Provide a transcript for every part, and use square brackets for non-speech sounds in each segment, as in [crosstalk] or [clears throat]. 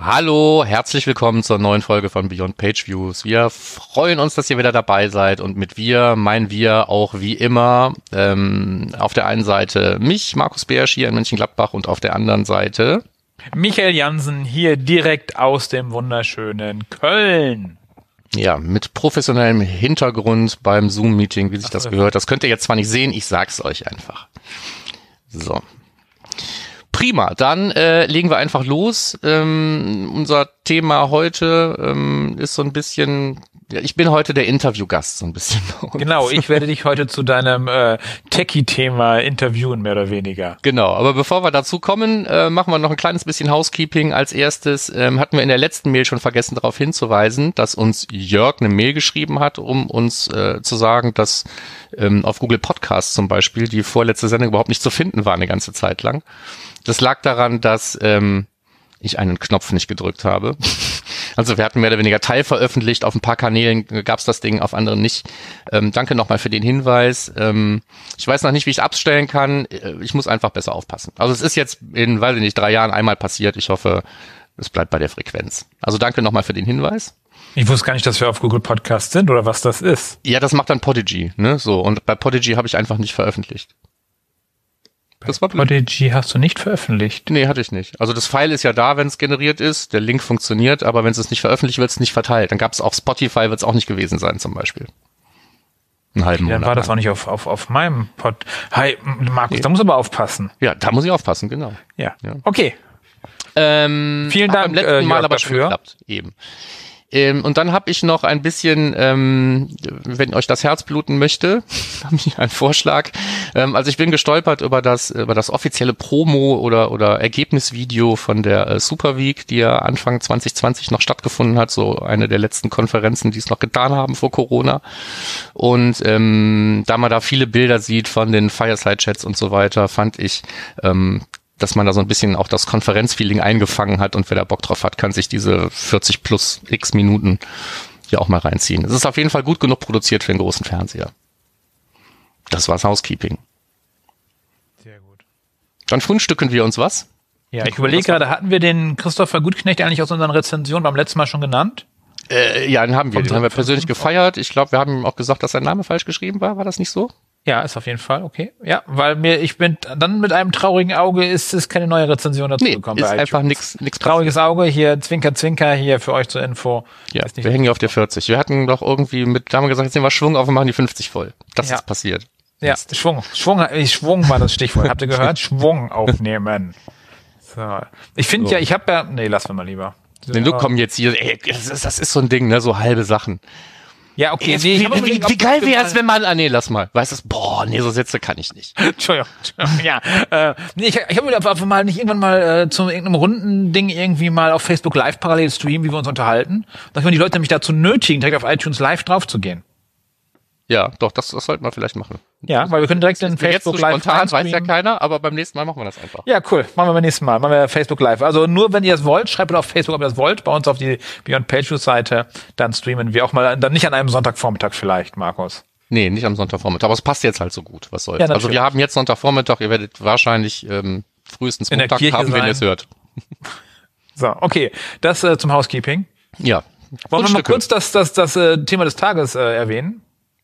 Hallo, herzlich willkommen zur neuen Folge von Beyond Page Views. Wir freuen uns, dass ihr wieder dabei seid und mit wir meinen wir auch wie immer ähm, auf der einen Seite mich, Markus Beersch hier in Mönchengladbach und auf der anderen Seite Michael Jansen hier direkt aus dem wunderschönen Köln. Ja, mit professionellem Hintergrund beim Zoom-Meeting, wie sich das gehört. Das könnt ihr jetzt zwar nicht sehen, ich sag's euch einfach. So, Prima, dann äh, legen wir einfach los. Ähm, unser Thema heute ähm, ist so ein bisschen, ja, ich bin heute der Interviewgast so ein bisschen. Genau, ich werde dich heute zu deinem äh, Techie-Thema interviewen, mehr oder weniger. Genau, aber bevor wir dazu kommen, äh, machen wir noch ein kleines bisschen Housekeeping. Als erstes ähm, hatten wir in der letzten Mail schon vergessen darauf hinzuweisen, dass uns Jörg eine Mail geschrieben hat, um uns äh, zu sagen, dass ähm, auf Google Podcasts zum Beispiel die vorletzte Sendung überhaupt nicht zu finden war eine ganze Zeit lang. Das lag daran, dass ähm, ich einen Knopf nicht gedrückt habe. Also wir hatten mehr oder weniger Teil veröffentlicht. Auf ein paar Kanälen gab es das Ding, auf anderen nicht. Ähm, danke nochmal für den Hinweis. Ähm, ich weiß noch nicht, wie ich abstellen kann. Äh, ich muss einfach besser aufpassen. Also es ist jetzt in, weiß ich nicht, drei Jahren einmal passiert. Ich hoffe, es bleibt bei der Frequenz. Also danke nochmal für den Hinweis. Ich wusste gar nicht, dass wir auf Google Podcast sind oder was das ist. Ja, das macht dann Podigy, ne? So. Und bei Podigy habe ich einfach nicht veröffentlicht. Das war Prodigy hast du nicht veröffentlicht? Nee, hatte ich nicht. Also das File ist ja da, wenn es generiert ist, der Link funktioniert, aber wenn es nicht veröffentlicht wird, es nicht verteilt. Dann gab es auch Spotify, wird es auch nicht gewesen sein zum Beispiel. Einen halben okay, Monat. Dann war das auch nicht auf, auf, auf meinem Pod. Hi, Markus, nee. da muss aber aufpassen. Ja, da muss ich aufpassen, genau. Ja. ja. Okay. Ähm, Vielen Dank. Beim letzten äh, Mal aber dafür. schon geklappt, eben. Ähm, und dann habe ich noch ein bisschen, ähm, wenn euch das Herz bluten möchte, [laughs] habe ich einen Vorschlag. Ähm, also ich bin gestolpert über das über das offizielle Promo oder oder Ergebnisvideo von der äh, Super Week, die ja Anfang 2020 noch stattgefunden hat, so eine der letzten Konferenzen, die es noch getan haben vor Corona. Und ähm, da man da viele Bilder sieht von den Fireside-Chats und so weiter, fand ich ähm, dass man da so ein bisschen auch das Konferenzfeeling eingefangen hat und wer da Bock drauf hat, kann sich diese 40 plus x Minuten hier auch mal reinziehen. Es ist auf jeden Fall gut genug produziert für den großen Fernseher. Das war's Housekeeping. Sehr gut. Dann frühstücken wir uns was? Ja, ich überlege gerade, hatten wir den Christopher Gutknecht eigentlich aus unseren Rezensionen beim letzten Mal schon genannt? Äh, ja, den haben wir. Den haben wir persönlich gefeiert. Ich glaube, wir haben ihm auch gesagt, dass sein Name falsch geschrieben war. War das nicht so? Ja, ist auf jeden Fall okay. Ja, weil mir ich bin dann mit einem traurigen Auge ist es keine neue Rezension dazu nee, gekommen. Ist einfach nichts nichts trauriges Auge hier Zwinker Zwinker hier für euch zur Info. Ja, wir hängen hier auf der 40. Wir hatten doch irgendwie mit da haben wir gesagt, jetzt nehmen wir Schwung auf und machen die 50 voll. Das ja. ist passiert. Ja, Mist. Schwung, Schwung, Schwung war das Stichwort. Habt ihr gehört? [laughs] Schwung aufnehmen. So. Ich finde so. ja, ich habe ja, nee, lassen wir mal lieber. Den Look kommen jetzt hier, ey, das ist, das ist so ein Ding, ne, so halbe Sachen. Ja, okay. Jetzt, nee, wie, wie, wie geil wäre es, wenn man, ah nee, lass mal. Weißt du, boah, nee, so Sätze kann ich nicht. [laughs] Entschuldigung, Entschuldigung ja. Äh, nee, ich, ich habe mir einfach mal nicht irgendwann mal äh, zu irgendeinem runden Ding irgendwie mal auf Facebook Live parallel streamen, wie wir uns unterhalten. Dass wir die Leute nämlich dazu nötigen, direkt auf iTunes Live drauf zu gehen. Ja, doch, das, das sollten wir vielleicht machen. Ja, weil wir können direkt in Facebook jetzt so Live spontan, weiß ja keiner, aber beim nächsten Mal machen wir das einfach. Ja, cool. Machen wir beim nächsten Mal. Machen wir Facebook Live. Also nur, wenn ihr es wollt, schreibt auf Facebook, ob ihr das wollt, bei uns auf die Beyond Pages Seite, dann streamen wir auch mal, dann nicht an einem Sonntagvormittag vielleicht, Markus. Nee, nicht am Sonntagvormittag, aber es passt jetzt halt so gut. Was soll's? Ja, also wir haben jetzt Sonntagvormittag, ihr werdet wahrscheinlich ähm, frühestens in Montag haben, wenn ihr es hört. [laughs] So, okay. Das äh, zum Housekeeping. Ja. Wollen wir mal kurz das, das, das, das äh, Thema des Tages äh, erwähnen?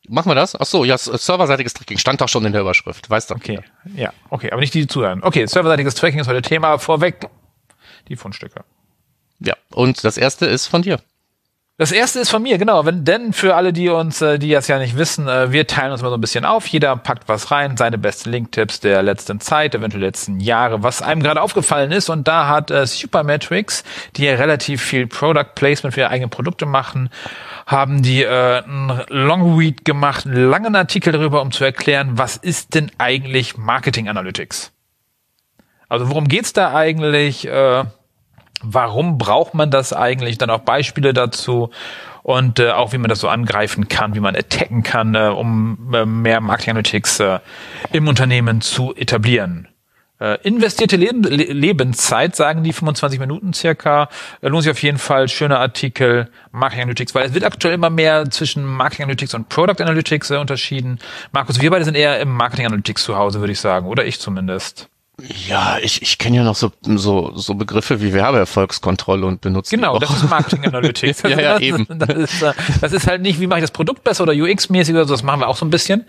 Machen wir das? Ach so, ja, serverseitiges Tracking stand doch schon in der Überschrift, weißt du? Okay, ja, okay, aber nicht die, die zuhören. Okay, serverseitiges Tracking ist heute Thema. Vorweg die Fundstücke. Ja, und das erste ist von dir. Das erste ist von mir, genau. Wenn, denn für alle, die uns, äh, die das ja nicht wissen, äh, wir teilen uns mal so ein bisschen auf. Jeder packt was rein, seine besten Linktipps der letzten Zeit, eventuell letzten Jahre, was einem gerade aufgefallen ist. Und da hat äh, Supermetrics, die ja relativ viel Product Placement für ihre eigenen Produkte machen, haben die äh, einen Long Read gemacht, einen langen Artikel darüber, um zu erklären, was ist denn eigentlich Marketing Analytics? Also worum geht's da eigentlich? Äh, warum braucht man das eigentlich, dann auch Beispiele dazu und äh, auch wie man das so angreifen kann, wie man attacken kann, äh, um äh, mehr Marketing Analytics äh, im Unternehmen zu etablieren. Äh, investierte Leben, Le Lebenszeit, sagen die 25 Minuten circa. Äh, lohnt sich auf jeden Fall. Schöner Artikel, Marketing Analytics, weil es wird aktuell immer mehr zwischen Marketing Analytics und Product Analytics äh, unterschieden. Markus, wir beide sind eher im Marketing Analytics zu Hause, würde ich sagen. Oder ich zumindest. Ja, ich, ich kenne ja noch so, so, so Begriffe wie Werbeerfolgskontrolle und benutze Genau, das ist Marketing Analytics. [laughs] ja, ja, eben. Das ist, äh, das ist halt nicht, wie mache ich das Produkt besser oder UX-mäßig oder so, das machen wir auch so ein bisschen,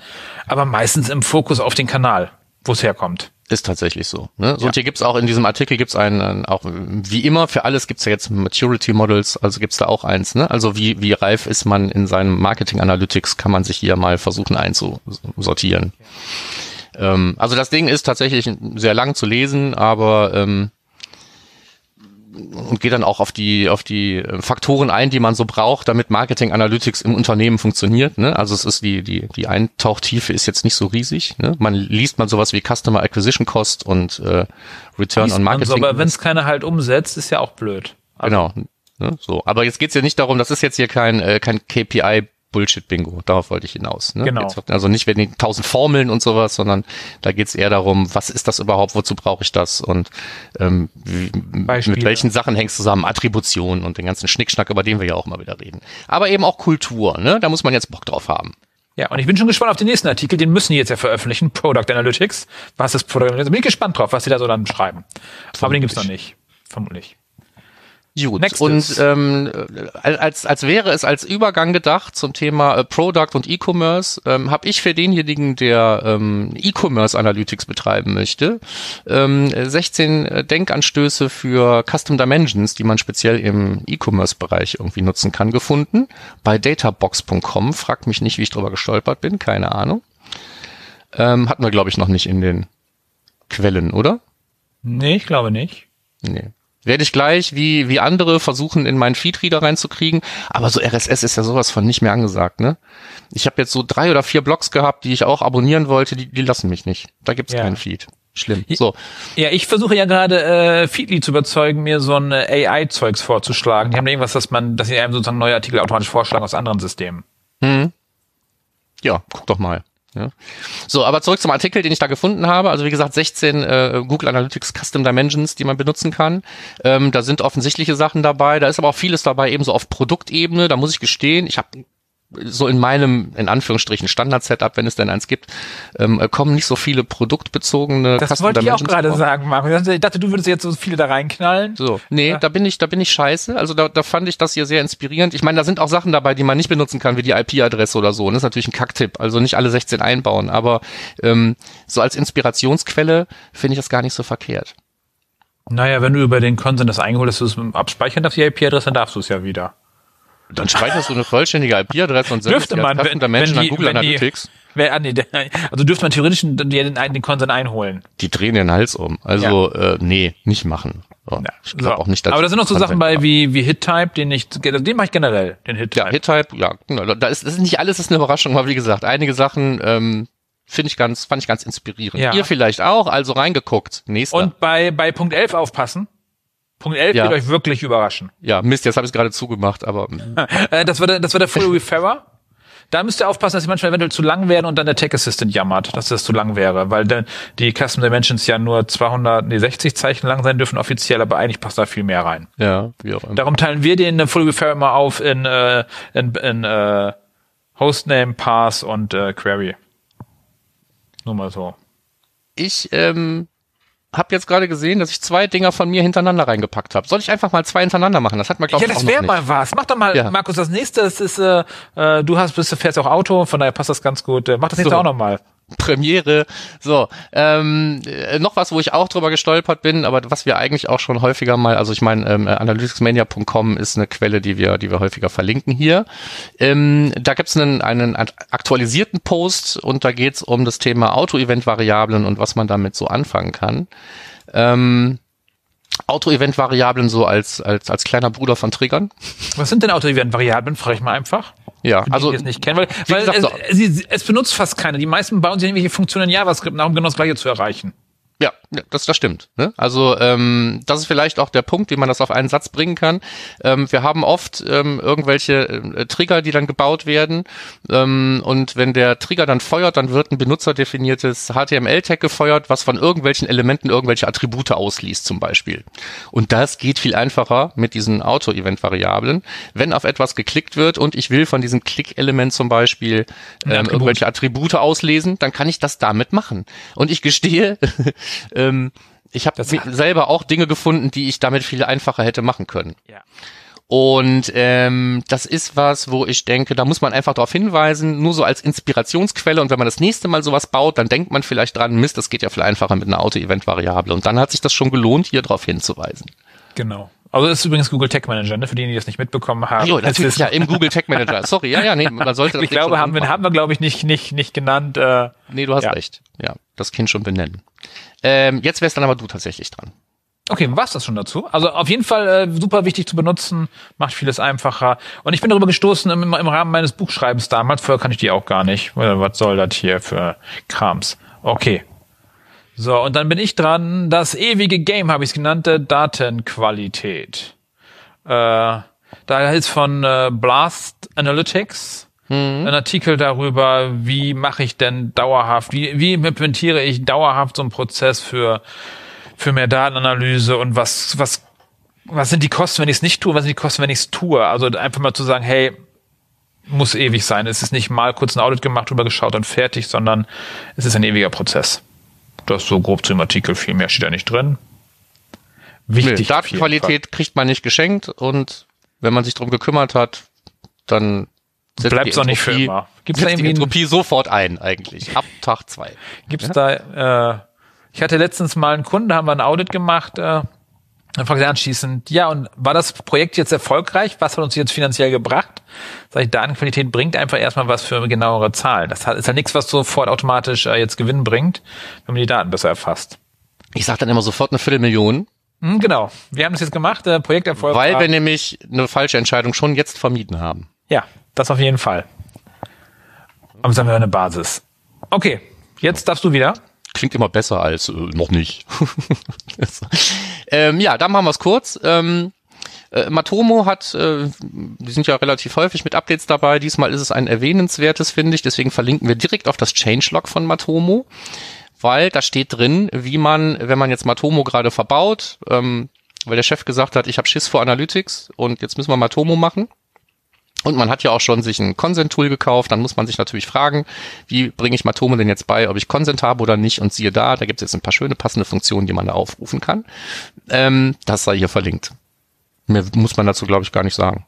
aber meistens im Fokus auf den Kanal, wo es herkommt. Ist tatsächlich so. Ne? So, Und hier gibt's auch in diesem Artikel gibt's einen, auch wie immer, für alles gibt's ja jetzt Maturity Models, also gibt's da auch eins. Ne? Also wie, wie reif ist man in seinem Marketing Analytics, kann man sich hier mal versuchen einzusortieren. Okay. Ähm, also das Ding ist tatsächlich sehr lang zu lesen, aber ähm, und geht dann auch auf die auf die Faktoren ein, die man so braucht, damit Marketing Analytics im Unternehmen funktioniert. Ne? Also es ist die die die Eintauchtiefe ist jetzt nicht so riesig. Ne? Man liest mal sowas wie Customer Acquisition Cost und äh, Return liest on Marketing. So, aber wenn es keiner halt umsetzt, ist ja auch blöd. Also. Genau. Ne? So, aber jetzt geht's ja nicht darum, das ist jetzt hier kein äh, kein KPI Bullshit-Bingo. Darauf wollte ich hinaus. Ne? Genau. also nicht die tausend Formeln und sowas, sondern da geht es eher darum, was ist das überhaupt, wozu brauche ich das und ähm, wie, mit welchen Sachen hängst du zusammen, Attribution und den ganzen Schnickschnack, über den wir ja auch mal wieder reden. Aber eben auch Kultur, ne? Da muss man jetzt Bock drauf haben. Ja, und ich bin schon gespannt auf den nächsten Artikel, den müssen die jetzt ja veröffentlichen, [laughs] Product Analytics. Was ist Product Analytics? Bin ich gespannt drauf, was sie da so dann schreiben. Vermutlich. Aber den gibt's noch nicht. Vermutlich. Gut, Next und ähm, als, als wäre es als Übergang gedacht zum Thema äh, Product und E-Commerce, ähm, habe ich für denjenigen, der ähm, E-Commerce Analytics betreiben möchte, ähm, 16 äh, Denkanstöße für Custom Dimensions, die man speziell im E-Commerce-Bereich irgendwie nutzen kann, gefunden. Bei databox.com, fragt mich nicht, wie ich drüber gestolpert bin, keine Ahnung. Ähm, hatten wir, glaube ich, noch nicht in den Quellen, oder? Nee, ich glaube nicht. Nee. Werde ich gleich wie, wie andere versuchen, in meinen Feedreader reinzukriegen. Aber so RSS ist ja sowas von nicht mehr angesagt, ne? Ich habe jetzt so drei oder vier Blogs gehabt, die ich auch abonnieren wollte, die, die lassen mich nicht. Da gibt's ja. keinen Feed. Schlimm. So. Ja, ich versuche ja gerade äh, Feedly zu überzeugen, mir so ein äh, AI-Zeugs vorzuschlagen. Die haben irgendwas, dass man, dass sie einem sozusagen neue Artikel automatisch vorschlagen aus anderen Systemen. Hm. Ja, guck doch mal. Ja. So, aber zurück zum Artikel, den ich da gefunden habe. Also wie gesagt, 16 äh, Google Analytics Custom Dimensions, die man benutzen kann. Ähm, da sind offensichtliche Sachen dabei. Da ist aber auch vieles dabei, ebenso auf Produktebene. Da muss ich gestehen, ich habe so in meinem, in Anführungsstrichen, Standard-Setup, wenn es denn eins gibt, ähm, kommen nicht so viele produktbezogene Das Custom wollte ich auch gerade sagen, Marco. Ich dachte, du würdest jetzt so viele da reinknallen. So, nee, ja. da bin ich, da bin ich scheiße. Also da, da fand ich das hier sehr inspirierend. Ich meine, da sind auch Sachen dabei, die man nicht benutzen kann, wie die IP-Adresse oder so. Und das ist natürlich ein Kacktipp. Also nicht alle 16 einbauen, aber ähm, so als Inspirationsquelle finde ich das gar nicht so verkehrt. Naja, wenn du über den Consent das eingeholt hast, du es abspeichern darfst, die IP-Adresse, dann darfst du es ja wieder. Dann speicherst du eine vollständige IP-Adresse und sendest dürfte man, wenn, Menschen wenn die, an Google Analytics. Wer, ah, nee, also dürfte man theoretisch den, den, den Consent einholen. Die drehen den Hals um. Also ja. äh, nee, nicht machen. So, ja. Ich glaube so. auch nicht, dass Aber da sind noch so Sachen bei wie, wie Hit-Type, den ich, den mache ich generell, den Hit-Type. Ja, Hit-Type, ja. Genau. Da ist, ist nicht alles, ist eine Überraschung, aber wie gesagt, einige Sachen ähm, finde ich ganz, fand ich ganz inspirierend. Ja. Ihr vielleicht auch, also reingeguckt. Nächster. Und bei, bei Punkt 11 aufpassen. Punkt 11 ja. wird euch wirklich überraschen. Ja, Mist, jetzt habe ich es gerade zugemacht, aber. Äh, das war der, das war der Full Referrer. Da müsst ihr aufpassen, dass sie manchmal eventuell zu lang werden und dann der Tech Assistant jammert, dass das zu lang wäre, weil de, die Custom Dimensions ja nur 200, nee, 60 Zeichen lang sein dürfen offiziell, aber eigentlich passt da viel mehr rein. Ja, wie auch immer. Darum teilen wir den Full Referrer immer auf in, äh, in, in äh, Hostname, Pass und äh, Query. Nur mal so. Ich ähm, habe jetzt gerade gesehen, dass ich zwei Dinger von mir hintereinander reingepackt habe. Soll ich einfach mal zwei hintereinander machen? Das hat man glaube ich Ja, das wäre mal was. Mach doch mal, ja. Markus, das nächste das ist, äh, äh, du hast, bist, du fährst auch Auto, von daher passt das ganz gut. Mach das nächste so. auch noch mal. [laughs] Premiere. So, ähm, äh, noch was, wo ich auch drüber gestolpert bin, aber was wir eigentlich auch schon häufiger mal, also ich meine, ähm, analyticsmania.com ist eine Quelle, die wir, die wir häufiger verlinken hier. Ähm, da gibt's einen, einen aktualisierten Post und da geht's um das Thema Auto-Event-Variablen und was man damit so anfangen kann. Ähm, Auto-Event-Variablen so als, als, als kleiner Bruder von Triggern. Was sind denn Auto-Event-Variablen? Frage ich mal einfach. Ja, also die es nicht kennen, weil, weil gesagt, es, so. es, es, benutzt fast keiner. Die meisten bauen sich irgendwelche Funktionen in JavaScript nach, um genau das gleiche zu erreichen. Ja, das, das stimmt. Ne? Also ähm, das ist vielleicht auch der Punkt, wie man das auf einen Satz bringen kann. Ähm, wir haben oft ähm, irgendwelche äh, Trigger, die dann gebaut werden ähm, und wenn der Trigger dann feuert, dann wird ein benutzerdefiniertes HTML-Tag gefeuert, was von irgendwelchen Elementen irgendwelche Attribute ausliest zum Beispiel. Und das geht viel einfacher mit diesen Auto-Event-Variablen. Wenn auf etwas geklickt wird und ich will von diesem Klick-Element zum Beispiel ähm, Attribut. irgendwelche Attribute auslesen, dann kann ich das damit machen. Und ich gestehe, [laughs] ähm, ich habe selber auch Dinge gefunden, die ich damit viel einfacher hätte machen können. Ja. Und ähm, das ist was, wo ich denke, da muss man einfach darauf hinweisen, nur so als Inspirationsquelle. Und wenn man das nächste Mal sowas baut, dann denkt man vielleicht dran, Mist, das geht ja viel einfacher mit einer Auto-Event-Variable. Und dann hat sich das schon gelohnt, hier darauf hinzuweisen. Genau. Also das ist übrigens Google Tech Manager, ne? für diejenigen, die das nicht mitbekommen haben. Jo, natürlich, ja, im Google Tech Manager. [laughs] Sorry, ja, ja, nee, man sollte das Ich glaube, haben wir, haben wir, glaube ich, nicht, nicht, nicht genannt. Äh, nee, du hast ja. recht. Ja, das Kind schon benennen. Ähm, jetzt wärst dann aber du tatsächlich dran. Okay, war's das schon dazu? Also auf jeden Fall äh, super wichtig zu benutzen, macht vieles einfacher. Und ich bin darüber gestoßen im, im Rahmen meines Buchschreibens damals. Vorher kann ich die auch gar nicht. Was soll das hier für Krams? Okay. So, und dann bin ich dran. Das ewige Game habe ich es genannt, Datenqualität. Äh, da ist von äh, Blast Analytics mhm. ein Artikel darüber, wie mache ich denn dauerhaft, wie, wie implementiere ich dauerhaft so einen Prozess für, für mehr Datenanalyse und was, was, was sind die Kosten, wenn ich es nicht tue, was sind die Kosten, wenn ich es tue? Also einfach mal zu sagen, hey, muss ewig sein. Es ist nicht mal kurz ein Audit gemacht, drüber geschaut und fertig, sondern es ist ein ewiger Prozess. Das so grob zum Artikel, viel mehr steht da nicht drin. Wichtig. Nee, Datenqualität kriegt man nicht geschenkt und wenn man sich darum gekümmert hat, dann bleibt es auch nicht für immer. Gibt es die Entropie sofort ein eigentlich ab Tag zwei. Gibt es ja? da? Äh, ich hatte letztens mal einen Kunden, da haben wir ein Audit gemacht. Äh, dann fragte er anschließend, ja, und war das Projekt jetzt erfolgreich? Was hat uns jetzt finanziell gebracht? Sag ich, Datenqualität bringt einfach erstmal was für genauere Zahlen. Das ist halt nichts, was sofort automatisch äh, jetzt Gewinn bringt, wenn man die Daten besser erfasst. Ich sage dann immer sofort eine Viertelmillion. Hm, genau. Wir haben das jetzt gemacht, äh, Projekterfolg. Weil wir nämlich eine falsche Entscheidung schon jetzt vermieden haben. Ja, das auf jeden Fall. Aber sagen wir eine Basis. Okay, jetzt darfst du wieder klingt immer besser als äh, noch nicht. [laughs] ähm, ja, dann machen wir es kurz. Ähm, äh, Matomo hat, äh, die sind ja relativ häufig mit Updates dabei. Diesmal ist es ein erwähnenswertes, finde ich. Deswegen verlinken wir direkt auf das Changelog von Matomo, weil da steht drin, wie man, wenn man jetzt Matomo gerade verbaut, ähm, weil der Chef gesagt hat, ich habe Schiss vor Analytics und jetzt müssen wir Matomo machen. Und man hat ja auch schon sich ein Consent-Tool gekauft. Dann muss man sich natürlich fragen, wie bringe ich Matome denn jetzt bei, ob ich Consent habe oder nicht. Und siehe da, da gibt es jetzt ein paar schöne passende Funktionen, die man da aufrufen kann. Ähm, das sei hier verlinkt. Mehr muss man dazu, glaube ich, gar nicht sagen.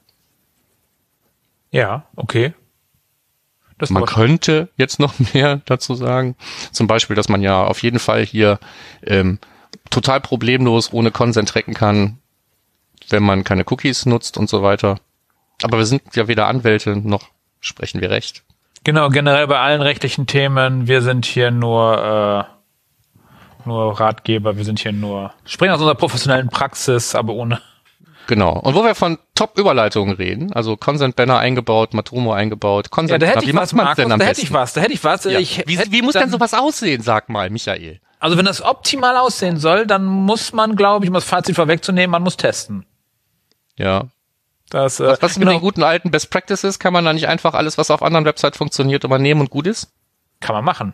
Ja, okay. Das man könnte jetzt noch [laughs] mehr dazu sagen. Zum Beispiel, dass man ja auf jeden Fall hier ähm, total problemlos ohne Consent tracken kann, wenn man keine Cookies nutzt und so weiter. Aber wir sind ja weder Anwälte noch sprechen wir Recht. Genau, generell bei allen rechtlichen Themen, wir sind hier nur, äh, nur Ratgeber, wir sind hier nur, springen aus unserer professionellen Praxis, aber ohne. Genau. Und wo wir von Top-Überleitungen reden, also Consent-Banner eingebaut, Matomo eingebaut, consent ja, da hätte ich was, Markus, da hätte ich was, da hätte ich was. Ja. Ich wie, wie muss denn sowas aussehen, sag mal, Michael? Also wenn das optimal aussehen soll, dann muss man, glaube ich, um das Fazit vorwegzunehmen, man muss testen. Ja. Das, äh, was, was genau. mit den guten alten Best Practices? Kann man da nicht einfach alles, was auf anderen Websites funktioniert, übernehmen und gut ist? Kann man machen.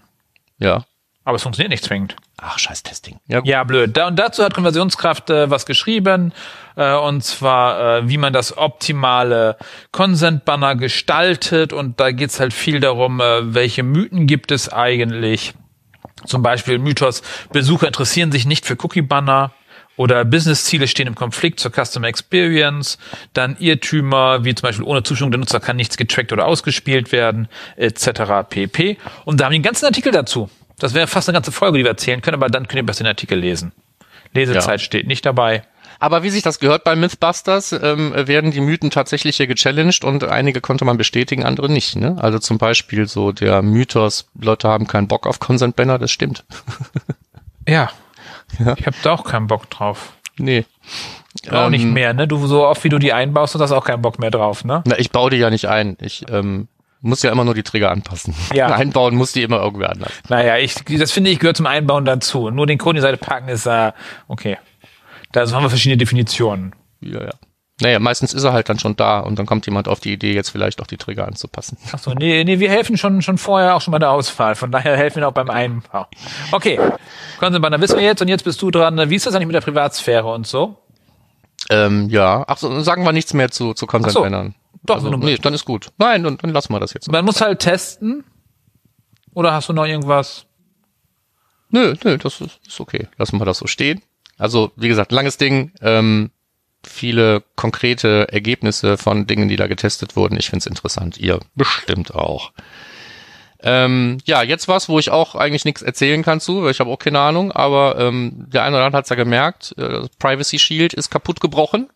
Ja. Aber es funktioniert nicht zwingend. Ach, scheiß Testing. Ja, ja blöd. Da, und dazu hat Konversionskraft äh, was geschrieben, äh, und zwar, äh, wie man das optimale Consent-Banner gestaltet. Und da geht's halt viel darum, äh, welche Mythen gibt es eigentlich. Zum Beispiel Mythos, Besucher interessieren sich nicht für Cookie-Banner oder Business-Ziele stehen im Konflikt zur Customer Experience, dann Irrtümer, wie zum Beispiel ohne Zustimmung der Nutzer kann nichts getrackt oder ausgespielt werden, etc. pp. Und da haben wir einen ganzen Artikel dazu. Das wäre fast eine ganze Folge, die wir erzählen können, aber dann könnt ihr besser den Artikel lesen. Lesezeit ja. steht nicht dabei. Aber wie sich das gehört bei Mythbusters, ähm, werden die Mythen tatsächlich hier gechallenged und einige konnte man bestätigen, andere nicht. Ne? Also zum Beispiel so der Mythos, Leute haben keinen Bock auf Consent Banner, das stimmt. [laughs] ja, ja. Ich habe da auch keinen Bock drauf. Nee. Auch ähm, nicht mehr, ne? Du so oft wie du die einbaust, hast auch keinen Bock mehr drauf, ne? Na, ich baue die ja nicht ein. Ich ähm, muss ja immer nur die Trigger anpassen. Ja. [laughs] Einbauen muss die immer irgendwer anders. Naja, ich, das finde ich gehört zum Einbauen dazu. Nur den Code in die Seite packen ist, äh, okay. Da haben wir verschiedene Definitionen. Ja, ja. Naja, meistens ist er halt dann schon da und dann kommt jemand auf die Idee, jetzt vielleicht auch die Trigger anzupassen. Achso, nee, nee, wir helfen schon, schon vorher auch schon bei der Auswahl. Von daher helfen wir auch beim Einbau. Okay, Konzentrieren, dann wissen wir jetzt und jetzt bist du dran. Wie ist das eigentlich mit der Privatsphäre und so? Ähm, ja, ach so, sagen wir nichts mehr zu, zu Consent Ach so. Bannern. Doch, also, nee, dann ist gut. Nein, dann, dann lassen wir das jetzt. Man muss halt testen. Oder hast du noch irgendwas? Nö, nö, das ist, ist okay. Lassen wir das so stehen. Also, wie gesagt, langes Ding, ähm, viele konkrete Ergebnisse von Dingen, die da getestet wurden. Ich find's interessant. Ihr bestimmt auch. Ähm, ja, jetzt was, wo ich auch eigentlich nichts erzählen kann zu, weil ich habe auch keine Ahnung, aber ähm, der eine oder andere hat's ja gemerkt, äh, Privacy Shield ist kaputt gebrochen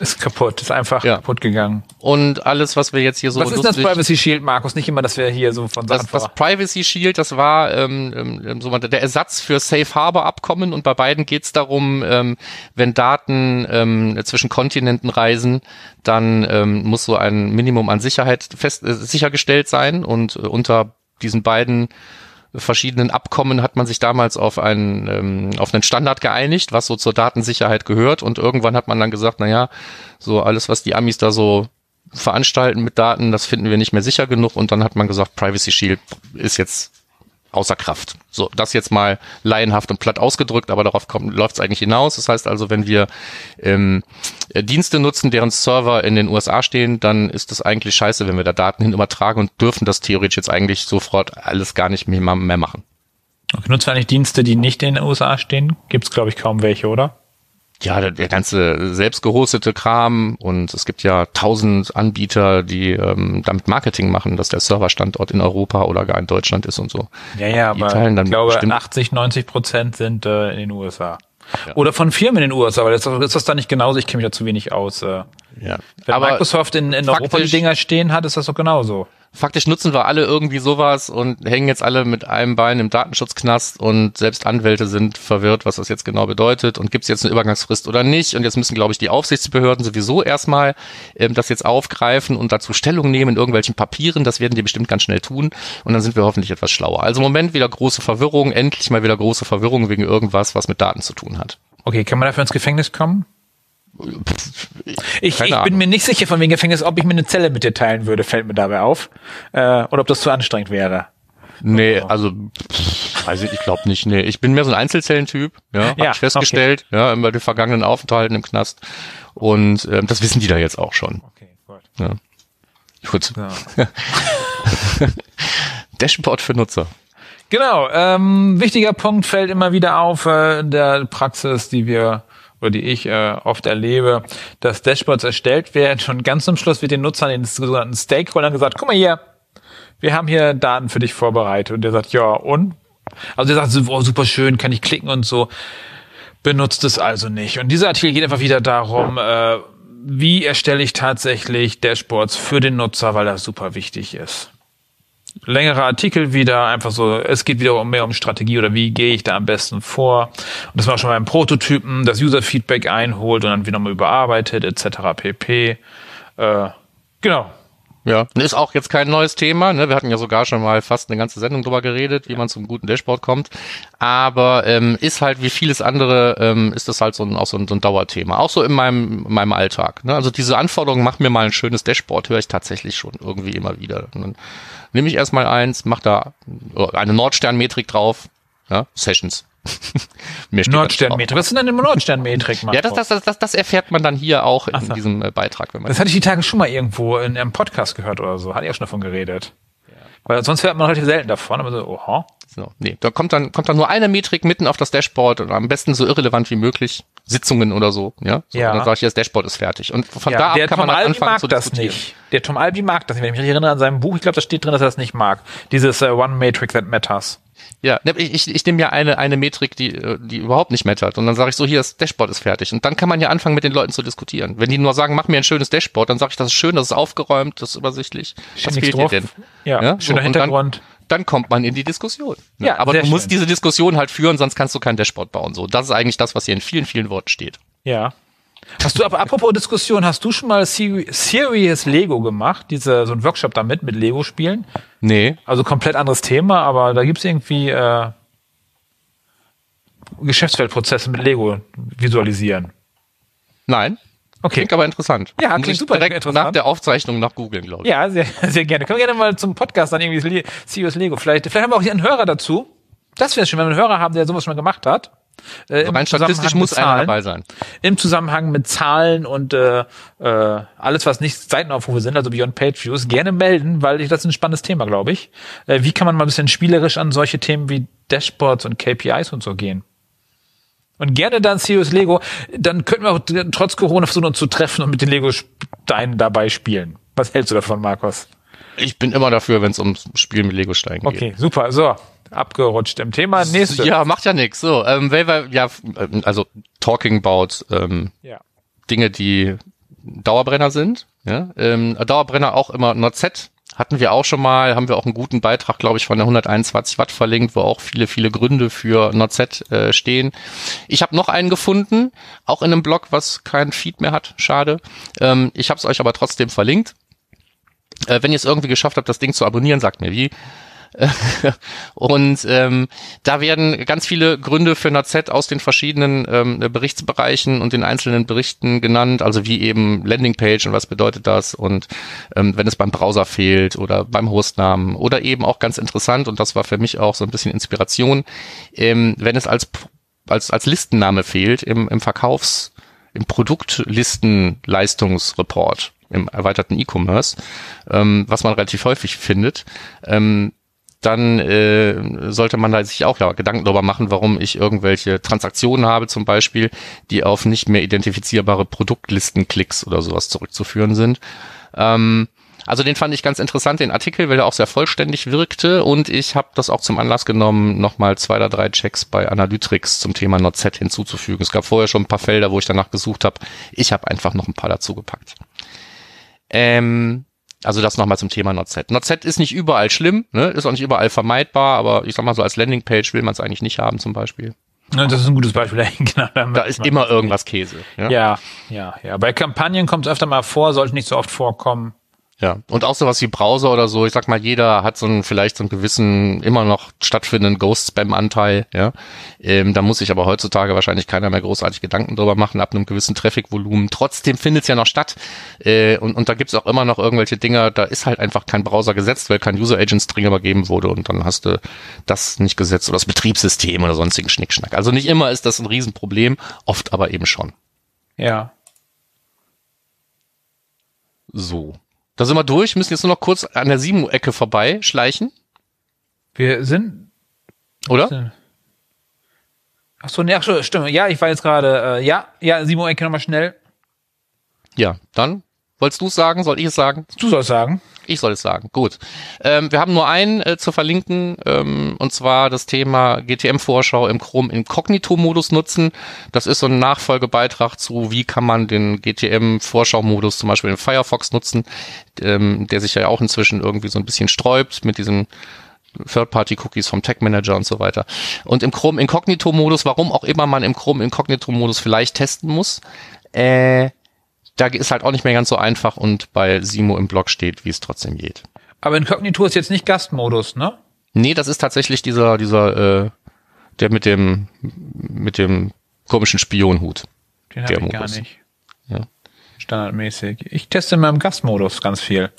Ist kaputt, ist einfach Ja. kaputt gegangen. und alles, was wir jetzt hier so was ist das Privacy Shield, Markus? Nicht immer, dass wir hier so von Sachen Das, das. Privacy Shield, das war ähm, ähm, so der Ersatz für Safe Harbor Abkommen und bei beiden geht es darum, ähm, wenn Daten ähm, zwischen Kontinenten reisen, dann ähm, muss so ein Minimum an Sicherheit fest, äh, sichergestellt sein und äh, unter diesen beiden verschiedenen Abkommen hat man sich damals auf einen, ähm, auf einen Standard geeinigt, was so zur Datensicherheit gehört. Und irgendwann hat man dann gesagt, na ja, so alles, was die Amis da so veranstalten mit Daten, das finden wir nicht mehr sicher genug. Und dann hat man gesagt, Privacy Shield ist jetzt außer Kraft. So, das jetzt mal laienhaft und platt ausgedrückt, aber darauf läuft es eigentlich hinaus. Das heißt also, wenn wir ähm, äh, Dienste nutzen, deren Server in den USA stehen, dann ist das eigentlich scheiße, wenn wir da Daten hin übertragen und dürfen das theoretisch jetzt eigentlich sofort alles gar nicht mehr, mehr machen. Okay, nutzt du eigentlich Dienste, die nicht in den USA stehen? Gibt's glaube ich, kaum welche, oder? Ja, der, der ganze selbst gehostete Kram und es gibt ja tausend Anbieter, die ähm, damit Marketing machen, dass der Serverstandort in Europa oder gar in Deutschland ist und so. Ja, ja, Die aber ich glaube, bestimmt- 80, 90 Prozent sind äh, in den USA. Oder von Firmen in den USA, ist das, ist das da nicht genauso? Ich kenne mich da zu wenig aus. Äh. Ja. Wenn Aber Microsoft in, in Europa die Dinger stehen hat, ist das doch genauso. Faktisch nutzen wir alle irgendwie sowas und hängen jetzt alle mit einem Bein im Datenschutzknast und selbst Anwälte sind verwirrt, was das jetzt genau bedeutet und gibt es jetzt eine Übergangsfrist oder nicht. Und jetzt müssen, glaube ich, die Aufsichtsbehörden sowieso erstmal ähm, das jetzt aufgreifen und dazu Stellung nehmen in irgendwelchen Papieren. Das werden die bestimmt ganz schnell tun und dann sind wir hoffentlich etwas schlauer. Also Moment wieder große Verwirrung, endlich mal wieder große Verwirrung wegen irgendwas, was mit Daten zu tun hat. Okay, kann man dafür ins Gefängnis kommen? Ich, ich bin mir nicht sicher von wegen Gefängnis, ob ich mir eine Zelle mit dir teilen würde, fällt mir dabei auf. Äh, oder ob das zu anstrengend wäre. Nee, also weiß ich, ich glaube nicht. Nee, ich bin mehr so ein Einzelzellentyp, ja, hab Ja, ich festgestellt, ja, über die vergangenen Aufenthalten im Knast und ähm, das wissen die da jetzt auch schon. Okay, gut. Ja. Gut. Ja. [laughs] Dashboard für Nutzer. Genau, ähm, wichtiger Punkt fällt immer wieder auf äh, in der Praxis, die wir oder die ich äh, oft erlebe, dass Dashboards erstellt werden und ganz zum Schluss wird den Nutzern, den sogenannten Stakeholdern gesagt, guck mal hier, wir haben hier Daten für dich vorbereitet und der sagt, ja und? Also der sagt, oh, super schön, kann ich klicken und so. Benutzt es also nicht. Und dieser Artikel geht einfach wieder darum, äh, wie erstelle ich tatsächlich Dashboards für den Nutzer, weil das super wichtig ist längere Artikel wieder, einfach so, es geht wieder mehr um Strategie oder wie gehe ich da am besten vor. Und das war schon beim Prototypen, das User-Feedback einholt und dann wieder mal überarbeitet, etc. pp. Äh, genau. Ja, ist auch jetzt kein neues Thema. Ne? Wir hatten ja sogar schon mal fast eine ganze Sendung drüber geredet, wie man zum guten Dashboard kommt. Aber ähm, ist halt wie vieles andere, ähm, ist das halt so ein, auch so ein, so ein Dauerthema. Auch so in meinem, in meinem Alltag. Ne? Also diese Anforderung, mach mir mal ein schönes Dashboard, höre ich tatsächlich schon irgendwie immer wieder. Und dann nehme ich erstmal eins, mach da eine Nordsternmetrik drauf. Ja? Sessions. [laughs] Da. Nordsternmetrik. Was ist denn Nordsternmetrik? Ja, das, das, das, das, erfährt man dann hier auch in diesem äh, Beitrag, wenn man Das hatte ich die Tage schon mal irgendwo in einem Podcast gehört oder so. Hatte ich auch schon davon geredet. Weil sonst hört man relativ selten davon. Aber so, oha. So, nee, da kommt dann, kommt dann nur eine Metrik mitten auf das Dashboard und am besten so irrelevant wie möglich. Sitzungen oder so, ja. So, Ja. Und dann sage ich, das Dashboard ist fertig. Und von da Ja, ab der kann Tom man Albi anfangen mag zu das diskutieren. nicht. Der Tom Albi mag das nicht. Wenn ich mich erinnere an seinem Buch, ich glaube, da steht drin, dass er das nicht mag. Dieses äh, One Matrix that matters. Ja, ne, ich, ich, ich nehme ja eine, eine Metrik, die, äh, die überhaupt nicht mattert. Und dann sage ich so, hier, das Dashboard ist fertig. Und dann kann man ja anfangen, mit den Leuten zu diskutieren. Wenn die nur sagen, mach mir ein schönes Dashboard, dann sage ich, das ist schön, das ist aufgeräumt, das ist übersichtlich. Was fehlt dir drauf. denn? Ja, Ja, schöner so, und dann- Hintergrund. Dann kommt man in die Diskussion. Ne? Ja, Aber du musst schön. diese Diskussion halt führen, sonst kannst du kein Dashboard bauen. So, das ist eigentlich das, was hier in vielen, vielen Worten steht. Ja. Hast du, aber apropos Diskussion, hast du schon mal Serious Lego gemacht? Diese, so ein Workshop damit mit Lego-Spielen? Nee. Also komplett anderes Thema, aber da gibt's irgendwie äh, Geschäftsfeldprozesse mit Lego visualisieren. Nein. Okay. Klingt aber interessant. Ja, Muss klingt ich super direkt interessant. nach der Aufzeichnung nach googeln, glaube ich. Ja, sehr, sehr gerne. Können wir gerne mal zum Podcast dann irgendwie Serious Lego. Vielleicht, vielleicht haben wir auch hier einen Hörer dazu. Das wäre schön, wenn wir einen Hörer haben, der sowas schon mal gemacht hat. Äh, im Rein statistisch Zusammenhang muss mit einer Zahlen. dabei sein. im Zusammenhang mit Zahlen und äh, äh, alles, was nicht Seitenaufrufe sind, also Beyond Page Views, gerne melden, weil ich, das ist ein spannendes Thema, glaube ich. Äh, wie kann man mal ein bisschen spielerisch an solche Themen wie Dashboards und KPIs und so gehen? Und gerne dann Serious Lego, dann könnten wir auch trotz Corona versuchen, uns zu treffen und mit den Lego-Steinen dabei spielen. Was hältst du davon, Markus? Ich bin immer dafür, wenn es ums Spiel mit Lego-Steinen geht. Okay, super. So, abgerutscht im Thema. Nächste. Ja, macht ja nichts. So, ähm, weil wir, ja, ähm, also talking about ähm, ja. Dinge, die Dauerbrenner sind. Ja? Ähm, Dauerbrenner auch immer NotZ hatten wir auch schon mal, haben wir auch einen guten Beitrag, glaube ich, von der 121 Watt verlinkt, wo auch viele, viele Gründe für NotZ äh, stehen. Ich habe noch einen gefunden, auch in einem Blog, was kein Feed mehr hat, schade. Ähm, ich habe es euch aber trotzdem verlinkt. Äh, wenn ihr es irgendwie geschafft habt, das Ding zu abonnieren, sagt mir wie. [laughs] Und ähm, da werden ganz viele Gründe für NAZ aus den verschiedenen ähm, Berichtsbereichen und den einzelnen Berichten genannt, also wie eben Landingpage und was bedeutet das und ähm, wenn es beim Browser fehlt oder beim Hostnamen oder eben auch ganz interessant und das war für mich auch so ein bisschen Inspiration, ähm, wenn es als als als Listenname fehlt im, im Verkaufs im Produktlistenleistungsreport im erweiterten E-Commerce, ähm, was man relativ häufig findet, ähm, dann äh, sollte man da sich auch ja Gedanken darüber machen, warum ich irgendwelche Transaktionen habe, zum Beispiel, die auf nicht mehr identifizierbare Produktlistenklicks oder sowas zurückzuführen sind. Ähm, also den fand ich ganz interessant, den Artikel, weil er auch sehr vollständig wirkte und ich habe das auch zum Anlass genommen, nochmal zwei oder drei Checks bei Analytrix zum Thema NotZ hinzuzufügen. Es gab vorher schon ein paar Felder, wo ich danach gesucht habe. Ich habe einfach noch ein paar dazu gepackt. Ähm, also das nochmal zum Thema NotZ. NotZ ist nicht überall schlimm, ne? ist auch nicht überall vermeidbar, aber ich sag mal so als Landingpage will man es eigentlich nicht haben zum Beispiel. Ja, Das ist ein gutes Beispiel. [laughs] genau, Da ist immer irgendwas Käse. Ja, Ja, ja, ja. Bei Kampagnen kommt es öfter mal vor, sollte nicht so oft vorkommen. Ja. Und auch sowas wie Browser oder so, ich sag mal, jeder hat so einen, vielleicht so einen gewissen, immer noch stattfindenden Ghost-Spam-Anteil, ja. Ähm, da muss sich aber heutzutage wahrscheinlich keiner mehr großartig Gedanken drüber machen, ab einem gewissen Traffic-Volumen. Trotzdem findet es ja noch statt. Äh, und, und da gibt's auch immer noch irgendwelche Dinger, da ist halt einfach kein Browser gesetzt, weil kein User-Agent-String übergeben wurde und dann hast du das nicht gesetzt oder das Betriebssystem oder sonstigen Schnickschnack. Also nicht immer ist das ein Riesenproblem, oft aber eben schon. Ja. So. Da sind wir durch, müssen jetzt nur noch kurz an der Simu-Ecke vorbei schleichen, Wir sind. oder? Ach so, ne, ach so, stimmt. Ja, ich war jetzt gerade. Äh, ja, ja, Simon, Ecke nochmal schnell. Ja, dann wolltest du es sagen, soll ich es sagen? Du sollst sagen. Ich soll es sagen. Gut. Ähm, wir haben nur einen äh, zu verlinken, ähm, und zwar das Thema GTM-Vorschau im Chrome Inkognito-Modus nutzen. Das ist so ein Nachfolgebeitrag zu, wie kann man den GTM-Vorschau-Modus zum Beispiel in Firefox nutzen, ähm, der sich ja auch inzwischen irgendwie so ein bisschen sträubt mit diesen Third-Party-Cookies vom Tag Manager und so weiter. Und im Chrome Incognito-Modus, warum auch immer man im Chrome Incognito-Modus vielleicht testen muss, äh, da ist halt auch nicht mehr ganz so einfach und bei Simo im Blog steht, wie es trotzdem geht. Aber Inkognito ist jetzt nicht Gastmodus, ne? Nee, das ist tatsächlich dieser, dieser, äh, der mit dem, mit dem komischen Spionhut. Den Der habe ich gar Modus. nicht. Ja. Standardmäßig. Ich teste in meinem Gastmodus ganz viel.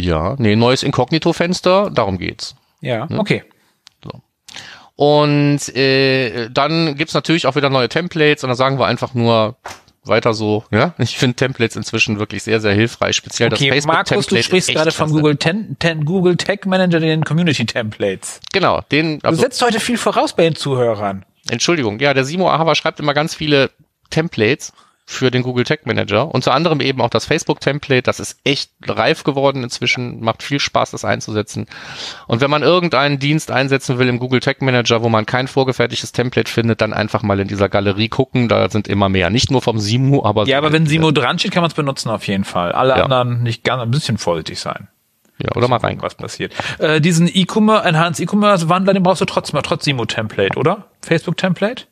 Ja, nee, neues Inkognito-Fenster, darum geht's. Ja, okay. Und äh, dann gibt's natürlich auch wieder neue Templates und dann sagen wir einfach nur weiter so. Ja, ich finde Templates inzwischen wirklich sehr, sehr hilfreich. Speziell das Okay, Facebook-Template. Markus, du sprichst gerade vom. Google, Ten, Ten, Google Tag Manager, den Community Templates. Genau, den. Du Also, setzt heute viel voraus bei den Zuhörern. Entschuldigung, ja, der Simo Ahava schreibt immer ganz viele Templates für den Google Tag Manager. Unter anderem eben auch das Facebook-Template. Das ist echt reif geworden inzwischen. Macht viel Spaß, das einzusetzen. Und wenn man irgendeinen Dienst einsetzen will im Google Tag Manager, wo man kein vorgefertigtes Template findet, dann einfach mal in dieser Galerie gucken. Da sind immer mehr. Nicht nur vom Simo, aber Ja, aber wenn Simo dran steht, kann man es benutzen auf jeden Fall. Alle Ja. anderen nicht ganz, ein bisschen vorsichtig sein. ja, oder mal rein. Was passiert. Äh, diesen E-Commerce, Enhanced E-Commerce Wandler, den brauchst du trotzdem, trotz Simo Template, oder? Facebook Template?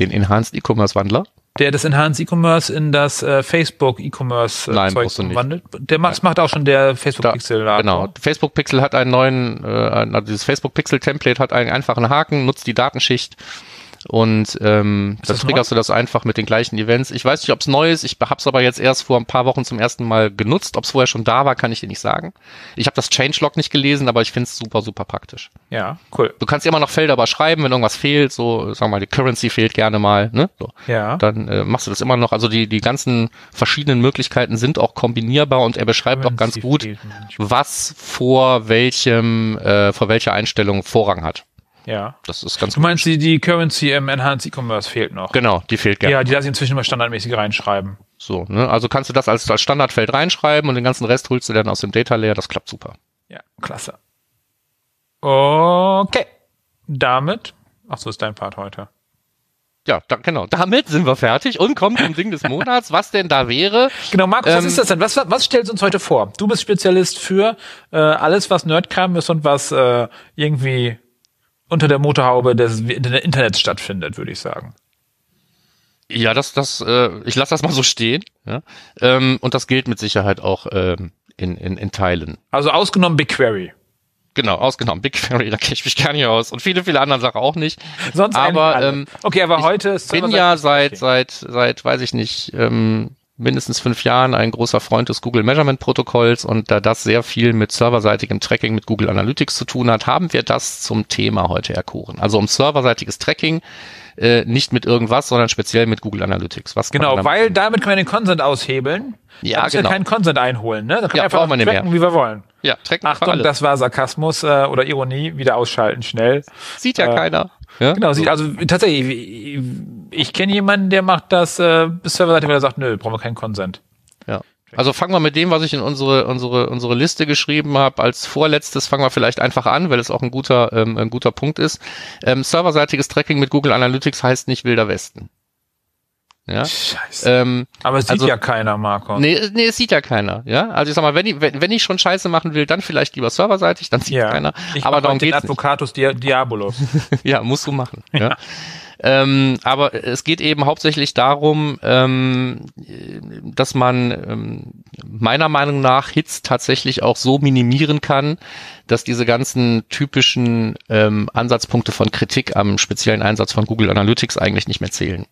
Den Enhanced E-Commerce Wandler. Der das Enhanced E-Commerce in das äh, Facebook E-Commerce äh, Nein, Zeug umwandelt? Der macht, macht auch schon der Facebook Da- Pixel. Genau. Facebook Pixel hat einen neuen, äh, also dieses Facebook Pixel Template hat einen einfachen Haken, nutzt die Datenschicht und ähm, das triggerst du das einfach mit den gleichen Events. Ich weiß nicht, ob es neu ist. Ich habe es aber jetzt erst vor ein paar Wochen zum ersten Mal genutzt. Ob es vorher schon da war, kann ich dir nicht sagen. Ich habe das Changelog nicht gelesen, aber ich finde es super, super praktisch. Ja, cool. Du kannst immer noch Felder überschreiben, wenn irgendwas fehlt, so, sagen wir mal, die Currency fehlt gerne mal, ne? So. Ja. Dann äh, machst du das immer noch. Also die, die ganzen verschiedenen Möglichkeiten sind auch kombinierbar und er beschreibt auch ganz gut, was vor welchem, äh, vor welcher Einstellung Vorrang hat. Ja. Das ist ganz Du meinst, die, die Currency im Enhanced E-Commerce fehlt noch? Genau, die fehlt gerne. Ja, die lasse ich inzwischen mal standardmäßig reinschreiben. So, ne? Also kannst du das als, als Standardfeld reinschreiben und den ganzen Rest holst du dann aus dem Data Layer, das klappt super. Ja, klasse. Okay. Damit. Ach so, ist dein Part heute. Ja, da, genau. Damit sind wir fertig und kommen zum Ding des [laughs] Monats. Was denn da wäre? Genau, Markus, was Ähm, ist das denn? Was, was stellst du uns heute vor? Du bist Spezialist für äh, alles, was Nerdkram ist und was äh, irgendwie unter der Motorhaube des Internets stattfindet, würde ich sagen. Ja, das, das, äh, ich lasse das mal so stehen. Ja? Ähm, und das gilt mit Sicherheit auch ähm, in, in, in Teilen. Also ausgenommen BigQuery. Genau, ausgenommen. BigQuery, [laughs] da kenne ich mich gar nicht aus. Und viele, viele andere Sachen auch nicht. Sonst Aber, ähm, okay, aber heute ist bin ja seit, seit, seit, weiß ich nicht, ähm, mindestens fünf Jahren ein großer Freund des Google Measurement Protokolls und da das sehr viel mit serverseitigem Tracking mit Google Analytics zu tun hat, haben wir das zum Thema heute erkoren. Also um serverseitiges Tracking, äh, nicht mit irgendwas, sondern speziell mit Google Analytics. Was Genau, damit weil damit können wir den Consent aushebeln. Ja, da müssen genau. wir keinen Consent einholen, ne? Da können Ja, wir einfach tracken, wie wir wollen. Ja, tracken Achtung, das war Sarkasmus äh, oder Ironie, wieder ausschalten, schnell. Sieht ja äh, keiner. Ja? Genau, also tatsächlich, ich, kenne jemanden, der macht das äh, bis serverseitig, weil er sagt, nö, brauchen wir keinen Consent. Ja. Also fangen wir mit dem, was ich in unsere unsere unsere Liste geschrieben habe. Als vorletztes fangen wir vielleicht einfach an, weil es auch ein guter ähm, ein guter Punkt ist. Ähm, serverseitiges Tracking mit Google Analytics heißt nicht wilder Westen. Ja. Scheiße. Ähm, Aber es sieht also- ja keiner, Marco. nee, nee, es sieht ja keiner. Ja. Also ich sag mal, wenn ich wenn, wenn ich schon Scheiße machen will, dann vielleicht lieber serverseitig, dann sieht ja. keiner. Ich Aber darum den geht's nicht. Advocatus Dia Diabolos. [laughs] ja, musst du machen. Ja. Ähm, aber es geht eben hauptsächlich darum, ähm, dass man ähm, meiner Meinung nach Hits tatsächlich auch so minimieren kann, dass diese ganzen typischen ähm, Ansatzpunkte von Kritik am speziellen Einsatz von Google Analytics eigentlich nicht mehr zählen.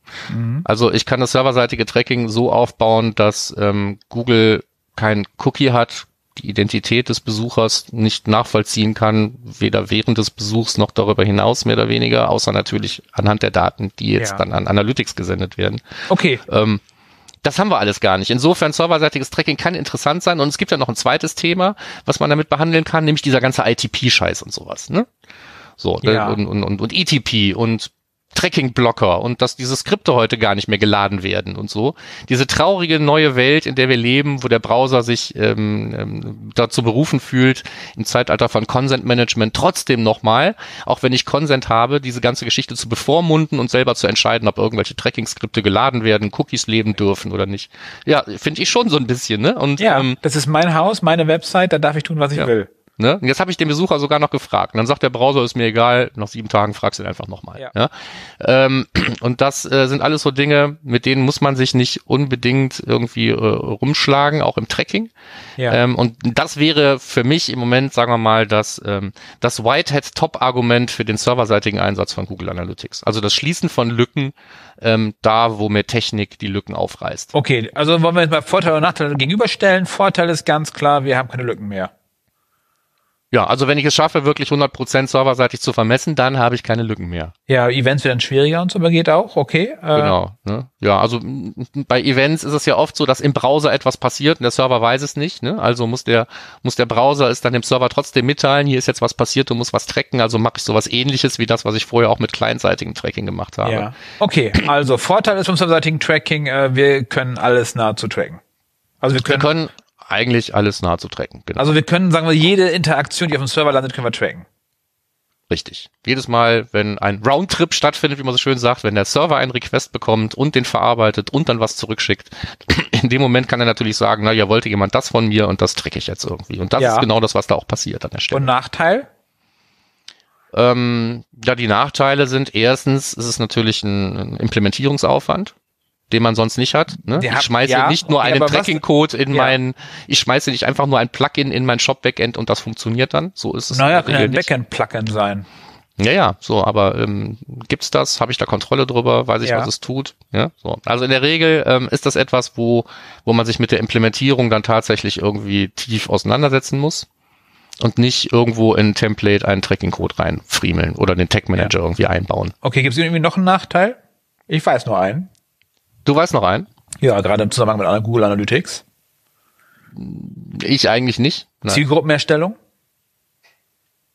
Also ich kann das serverseitige Tracking so aufbauen, dass ähm, Google kein Cookie hat, die Identität des Besuchers nicht nachvollziehen kann, weder während des Besuchs noch darüber hinaus mehr oder weniger, außer natürlich anhand der Daten, die jetzt Ja. dann an Analytics gesendet werden. Okay, Ähm, das haben wir alles gar nicht. Insofern serverseitiges Tracking kann interessant sein und es gibt ja noch ein zweites Thema, was man damit behandeln kann, nämlich dieser ganze ITP-Scheiß und sowas. Ne? So Ja. und, und, und, und ETP und Tracking-Blocker und dass diese Skripte heute gar nicht mehr geladen werden und so. Diese traurige neue Welt, in der wir leben, wo der Browser sich ähm, ähm, dazu berufen fühlt, im Zeitalter von Consent-Management trotzdem nochmal, auch wenn ich Consent habe, diese ganze Geschichte zu bevormunden und selber zu entscheiden, ob irgendwelche Tracking-Skripte geladen werden, Cookies leben dürfen oder nicht. Ja, finde ich schon so ein bisschen, ne? Und ja, ähm, das ist mein Haus, meine Website, da darf ich tun, was ich Ja. will. Ne? Und jetzt habe ich den Besucher sogar noch gefragt. Und dann sagt der Browser, ist mir egal, nach sieben Tagen fragst du ihn einfach nochmal. Ja. Ja. Ähm, [clears throat] und das äh, sind alles so Dinge, mit denen muss man sich nicht unbedingt irgendwie äh, rumschlagen, auch im Tracking. Ja. Ähm, und das wäre für mich im Moment, sagen wir mal, das, ähm, das Whitehead-Top-Argument für den serverseitigen Einsatz von Google Analytics. Also das Schließen von Lücken ähm, da, wo mir Technik die Lücken aufreißt. Okay, also wollen wir jetzt mal Vorteile und Nachteile gegenüberstellen. Vorteil ist ganz klar, wir haben keine Lücken mehr. Ja, also wenn ich es schaffe, wirklich 100% serverseitig zu vermessen, dann habe ich keine Lücken mehr. Ja, Events werden schwieriger und so, aber geht auch, okay. Äh, Genau. Ne? Ja, also bei Events ist es ja oft so, dass im Browser etwas passiert und der Server weiß es nicht. Ne? Also muss der muss der Browser es dann dem Server trotzdem mitteilen, hier ist jetzt was passiert, du musst was tracken. Also mache ich sowas ähnliches wie das, was ich vorher auch mit clientseitigem Tracking gemacht habe. Ja. Okay, also Vorteil ist vom serverseitigen Tracking, äh, wir können alles nahezu tracken. Also wir Wir können, können eigentlich alles nahezu tracken. Genau. also wir können, sagen wir, jede Interaktion, die auf dem Server landet, können wir tracken. Richtig. Jedes Mal, wenn ein Roundtrip stattfindet, wie man so schön sagt, wenn der Server einen Request bekommt und den verarbeitet und dann was zurückschickt, [clears throat] in dem Moment kann er natürlich sagen, na ja, wollte jemand das von mir und das tracke ich jetzt irgendwie. Und das Ja. ist genau das, was da auch passiert an der Stelle. Und Nachteil? Ähm, ja, die Nachteile sind erstens, ist es natürlich ein, ein Implementierungsaufwand, den man sonst nicht hat. Ne? Ich schmeiße ja, nicht nur okay, einen Tracking-Code in Ja. meinen, ich schmeiße nicht einfach nur ein Plugin in mein Shop-Backend und das funktioniert dann. So ist es. Naja, kann ja ein. Backend-Plugin sein. Ja, ja, so, aber ähm, gibt's das? Habe ich da Kontrolle drüber? Weiß ich, Ja. was es tut? Ja, so. Also in der Regel ähm, ist das etwas, wo wo man sich mit der Implementierung dann tatsächlich irgendwie tief auseinandersetzen muss und nicht irgendwo in ein Template einen Tracking-Code reinfriemeln oder den Tag Manager irgendwie einbauen. Okay, gibt es irgendwie noch einen Nachteil? Ich weiß nur einen. Du weißt noch einen? Ja, gerade im Zusammenhang mit Google Analytics. Ich eigentlich nicht. Nein. Zielgruppenerstellung.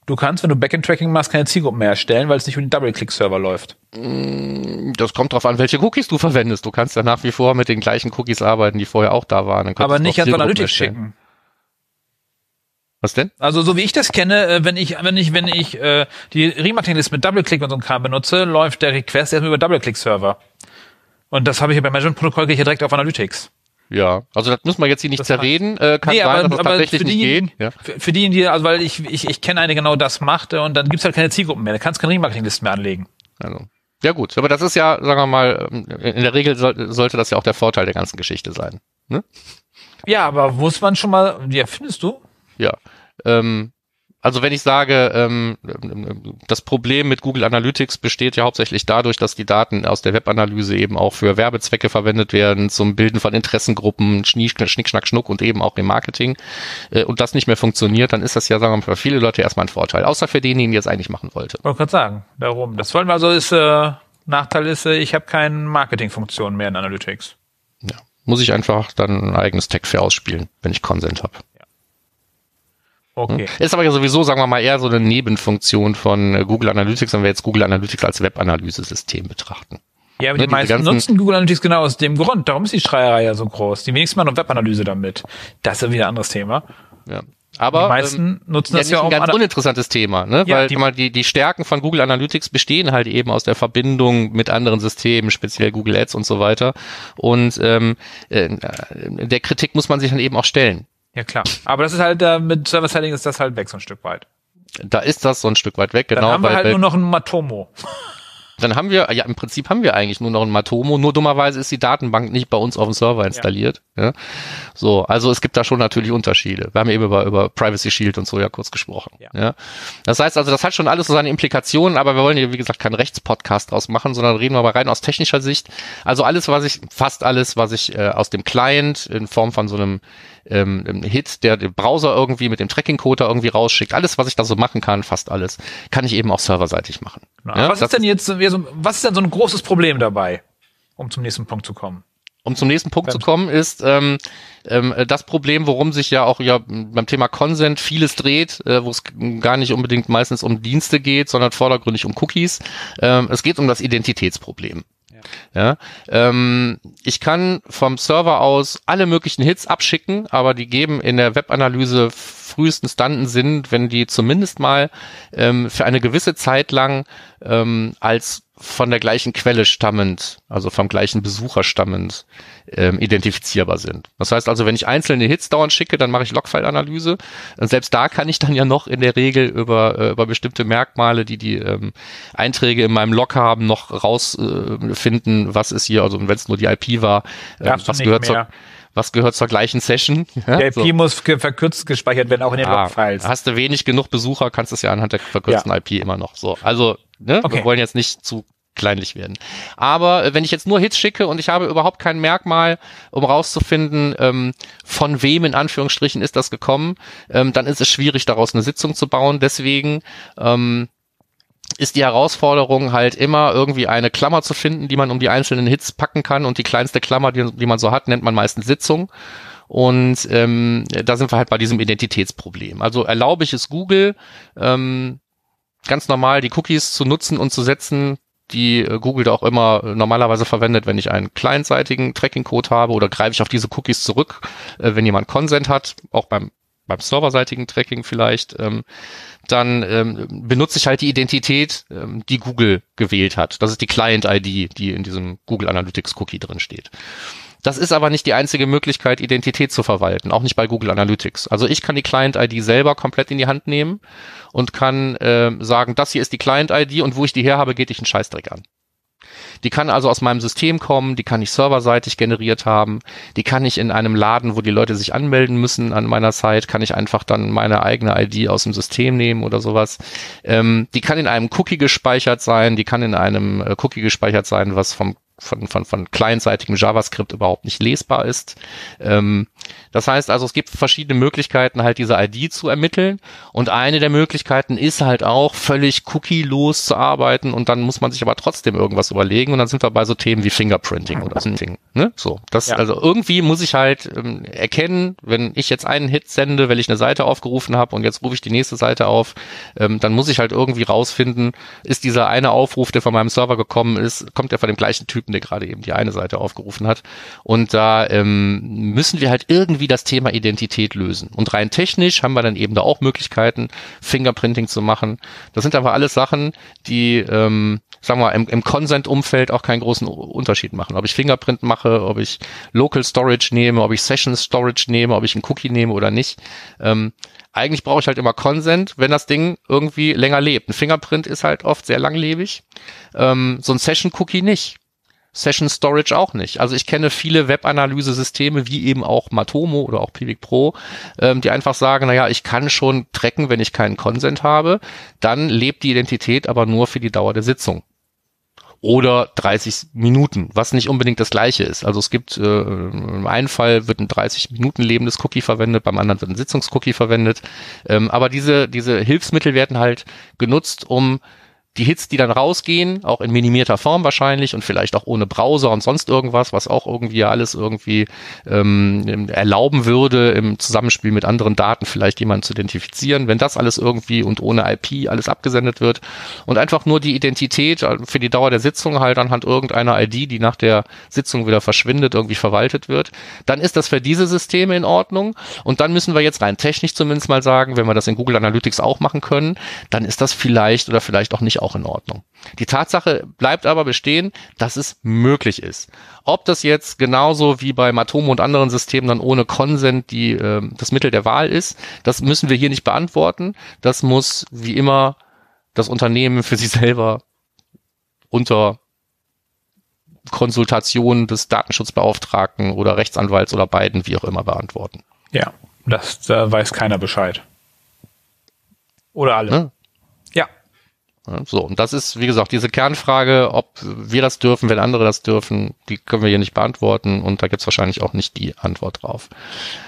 Du kannst, wenn du Backend-Tracking machst, keine Zielgruppen mehr erstellen, weil es nicht über den Double-Click-Server läuft. Das kommt drauf an, welche Cookies du verwendest. Du kannst ja nach wie vor mit den gleichen Cookies arbeiten, die vorher auch da waren. Aber nicht Zielgruppen Analytics schicken. Was denn? Also so wie ich das kenne, äh, wenn ich wenn ich wenn ich äh, die Remarketing-List mit Double-Click und so einem Kram benutze, läuft der Request erstmal über Double-Click-Server. Und das habe ich ja beim Management-Protokoll gehe ich ja direkt auf Analytics. Ja, also das müssen wir jetzt hier nicht Das zerreden. Äh, kann Nee, sein, aber- dass es tatsächlich für nicht geht. Ja. Für, für diejenigen, die, also weil ich, ich, ich kenne eine, die genau das macht äh, und dann gibt's halt keine Zielgruppen mehr. Du kannst keine Remarketing-Listen mehr anlegen. Also. Ja gut, aber das ist ja, sagen wir mal, ähm, in der Regel soll, sollte das ja auch der Vorteil der ganzen Geschichte sein. Ne? Ja, aber muss man schon mal, ja, findest du? Ja. Ähm, also wenn ich sage, ähm, das Problem mit Google Analytics besteht ja hauptsächlich dadurch, dass die Daten aus der Webanalyse eben auch für Werbezwecke verwendet werden, zum Bilden von Interessengruppen, Schnie- Schnick, Schnack, Schnuck und eben auch im Marketing äh, und das nicht mehr funktioniert, dann ist das ja, sagen wir mal, für viele Leute erstmal ein Vorteil. Außer für denjenigen, die es eigentlich machen wollte. Wollte gerade sagen, darum. Das wollen wir also ist, äh, Nachteil ist, äh, ich habe keine Marketingfunktion mehr in Analytics. Ja. Muss ich einfach dann ein eigenes Tag für ausspielen, wenn ich Consent habe. Okay. Ist aber ja sowieso, sagen wir mal, eher so eine Nebenfunktion von äh, Google Analytics, wenn wir jetzt Google Analytics als Web-Analysesystem betrachten. Ja, aber Ne, die meisten nutzen Google Analytics genau aus dem Grund. Darum ist die Schreierei ja so groß. Die wenigsten machen noch Webanalyse damit. Das ist ja wieder ein anderes Thema. Ja. Aber Die meisten nutzen ja, das ja ein auch ganz ana- uninteressantes Thema, ne? Ja, Weil die- die, mal die, die Stärken von Google Analytics bestehen halt eben aus der Verbindung mit anderen Systemen, speziell Google Ads und so weiter. Und ähm, äh, der Kritik muss man sich dann eben auch stellen. Ja, klar. Aber das ist halt, äh, mit Server-Setting ist das halt weg so ein Stück weit. Da ist das so ein Stück weit weg, Dann genau. haben wir weil, halt weil- nur noch ein Matomo. [laughs] Dann haben wir, ja, im Prinzip haben wir eigentlich nur noch ein Matomo, nur dummerweise ist die Datenbank nicht bei uns auf dem Server installiert. Ja. So, also es gibt da schon natürlich Unterschiede. Wir haben eben über, über Privacy Shield und so ja kurz gesprochen. Ja. Ja. Das heißt also, das hat schon alles so seine Implikationen, aber wir wollen hier, wie gesagt, keinen Rechtspodcast draus machen, sondern reden wir mal rein aus technischer Sicht. Also alles, was ich, fast alles, was ich äh, aus dem Client in Form von so einem ähm, einem Hit, der den Browser irgendwie mit dem Tracking-Code da irgendwie rausschickt, alles, was ich da so machen kann, fast alles, kann ich eben auch serverseitig machen. Na, Ja, was ist denn jetzt, was ist denn so ein großes Problem dabei? Um zum nächsten Punkt zu kommen. um zum nächsten Punkt zu kommen, ist ähm, ähm, das Problem, worum sich ja auch ja beim Thema Consent vieles dreht, äh, wo es gar nicht unbedingt meistens um Dienste geht, sondern vordergründig um Cookies. Ähm, es geht um das Identitätsproblem. Ja, ähm, ich kann vom Server aus alle möglichen Hits abschicken, aber die geben in der Webanalyse frühestens dann Sinn, wenn die zumindest mal ähm, für eine gewisse Zeit lang ähm, als von der gleichen Quelle stammend, also vom gleichen Besucher stammend, ähm, identifizierbar sind. Das heißt also, wenn ich einzelne Hits dauernd schicke, dann mache ich Logfile-Analyse. Und selbst da kann ich dann ja noch in der Regel über, äh, über bestimmte Merkmale, die die ähm, Einträge in meinem Log haben, noch rausfinden, äh, was ist hier, also wenn es nur die IP war, äh, was gehört zur was gehört zur gleichen Session. [laughs] Ja, Der IP so. muss verkürzt gespeichert werden, auch in den Ah, Logfiles. Hast du wenig genug Besucher, kannst du es ja anhand der verkürzten IP immer noch so. Also, ne, Okay. wir wollen jetzt nicht zu kleinlich werden. Aber äh, wenn ich jetzt nur Hits schicke und ich habe überhaupt kein Merkmal, um rauszufinden, ähm, von wem in Anführungsstrichen ist das gekommen, ähm, dann ist es schwierig, daraus eine Sitzung zu bauen. Deswegen ähm, ist die Herausforderung halt immer irgendwie eine Klammer zu finden, die man um die einzelnen Hits packen kann und die kleinste Klammer, die, die man so hat, nennt man meistens Sitzung. Und ähm, da sind wir halt bei diesem Identitätsproblem. Also erlaube ich es Google, ähm, ganz normal die Cookies zu nutzen und zu setzen, die äh, Google da auch immer äh, normalerweise verwendet, wenn ich einen clientseitigen Tracking-Code habe oder greife ich auf diese Cookies zurück, äh, wenn jemand Consent hat, auch beim beim serverseitigen Tracking vielleicht, ähm, dann ähm, benutze ich halt die Identität, ähm, die Google gewählt hat. Das ist die Client-ID, die in diesem Google Analytics Cookie drin steht. Das ist aber nicht die einzige Möglichkeit, Identität zu verwalten, auch nicht bei Google Analytics. Also ich kann die Client-ID selber komplett in die Hand nehmen und kann ähm, sagen, das hier ist die Client-ID und wo ich die her habe, geht dich einen Scheißdreck an. Die kann also aus meinem System kommen, die kann ich serverseitig generiert haben, die kann ich in einem Laden, wo die Leute sich anmelden müssen an meiner Site, kann ich einfach dann meine eigene ID aus dem System nehmen oder sowas. Ähm, die kann in einem Cookie gespeichert sein, die kann in einem äh, Cookie gespeichert sein, was vom von, von, von clientseitigem JavaScript überhaupt nicht lesbar ist. Ähm, das heißt also, es gibt verschiedene Möglichkeiten, halt diese ID zu ermitteln. Und eine der Möglichkeiten ist halt auch, völlig cookie-los zu arbeiten. Und dann muss man sich aber trotzdem irgendwas überlegen. Und dann sind wir bei so Themen wie Fingerprinting oder so. Ne? So, das, ja. also irgendwie muss ich halt ähm, erkennen, wenn ich jetzt einen Hit sende, weil ich eine Seite aufgerufen habe und jetzt rufe ich die nächste Seite auf, ähm, dann muss ich halt irgendwie rausfinden, ist dieser eine Aufruf, der von meinem Server gekommen ist, kommt der von dem gleichen Typen, der gerade eben die eine Seite aufgerufen hat. Und da ähm, müssen wir halt irgendwie das Thema Identität lösen. Und rein technisch haben wir dann eben da auch Möglichkeiten, Fingerprinting zu machen. Das sind aber alles Sachen, die, ähm, sagen wir, im, im Consent-Umfeld auch keinen großen Unterschied machen. Ob ich Fingerprint mache, ob ich Local Storage nehme, ob ich Session Storage nehme, ob ich einen Cookie nehme oder nicht. Ähm, eigentlich brauche ich halt immer Consent, wenn das Ding irgendwie länger lebt. Ein Fingerprint ist halt oft sehr langlebig. Ähm, so ein Session-Cookie nicht. Session Storage auch nicht. Also ich kenne viele Web-Analyse-Systeme, wie eben auch Matomo oder auch Pivik Pro, ähm, die einfach sagen, naja, ich kann schon tracken, wenn ich keinen Consent habe, dann lebt die Identität aber nur für die Dauer der Sitzung oder 30 Minuten, was nicht unbedingt das gleiche ist. Also es gibt, äh, im einen Fall wird ein 30 Minuten lebendes Cookie verwendet, beim anderen wird ein Sitzungscookie verwendet. Ähm, aber diese, diese Hilfsmittel werden halt genutzt, um die Hits, die dann rausgehen, auch in minimierter Form wahrscheinlich und vielleicht auch ohne Browser und sonst irgendwas, was auch irgendwie alles irgendwie ähm, erlauben würde, im Zusammenspiel mit anderen Daten vielleicht jemanden zu identifizieren, wenn das alles irgendwie und ohne IP alles abgesendet wird und einfach nur die Identität für die Dauer der Sitzung halt anhand irgendeiner ID, die nach der Sitzung wieder verschwindet, irgendwie verwaltet wird, dann ist das für diese Systeme in Ordnung. Und dann müssen wir jetzt rein technisch zumindest mal sagen, wenn wir das in Google Analytics auch machen können, dann ist das vielleicht oder vielleicht auch nicht auch in Ordnung. Die Tatsache bleibt aber bestehen, dass es möglich ist. Ob das jetzt genauso wie bei Matomo und anderen Systemen dann ohne Consent die, äh, das Mittel der Wahl ist, das müssen wir hier nicht beantworten. Das muss wie immer das Unternehmen für sich selber unter Konsultation des Datenschutzbeauftragten oder Rechtsanwalts oder beiden, wie auch immer, beantworten. Ja, das da weiß keiner Bescheid. Oder alle. Ne? So, und das ist, wie gesagt, diese Kernfrage, ob wir das dürfen, wenn andere das dürfen, die können wir hier nicht beantworten und da gibt's wahrscheinlich auch nicht die Antwort drauf.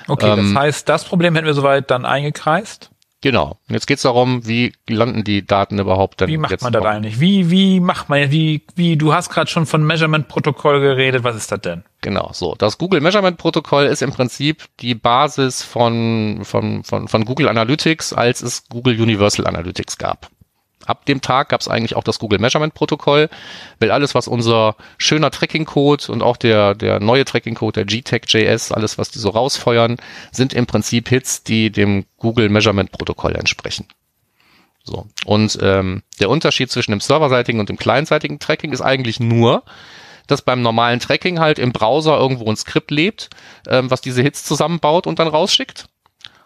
Okay, ähm, das heißt, das Problem hätten wir soweit dann eingekreist? Genau. Und jetzt geht's darum, wie landen die Daten überhaupt denn Wie macht man das eigentlich? Wie, wie macht man, wie, wie, du hast gerade schon von Measurement-Protokoll geredet, was ist das denn? Genau, so. Das Google Measurement Protokoll ist im Prinzip die Basis von, von, von, von Google Analytics, als es Google Universal Analytics gab ab dem Tag gab es eigentlich auch das Google Measurement Protokoll, weil alles, was unser schöner Tracking-Code und auch der, der neue Tracking-Code, der GTAG.js, alles, was die so rausfeuern, sind im Prinzip Hits, die dem Google Measurement Protokoll entsprechen. So. Und ähm, der Unterschied zwischen dem serverseitigen und dem clientseitigen Tracking ist eigentlich nur, dass beim normalen Tracking halt im Browser irgendwo ein Skript lebt, ähm, was diese Hits zusammenbaut und dann rausschickt.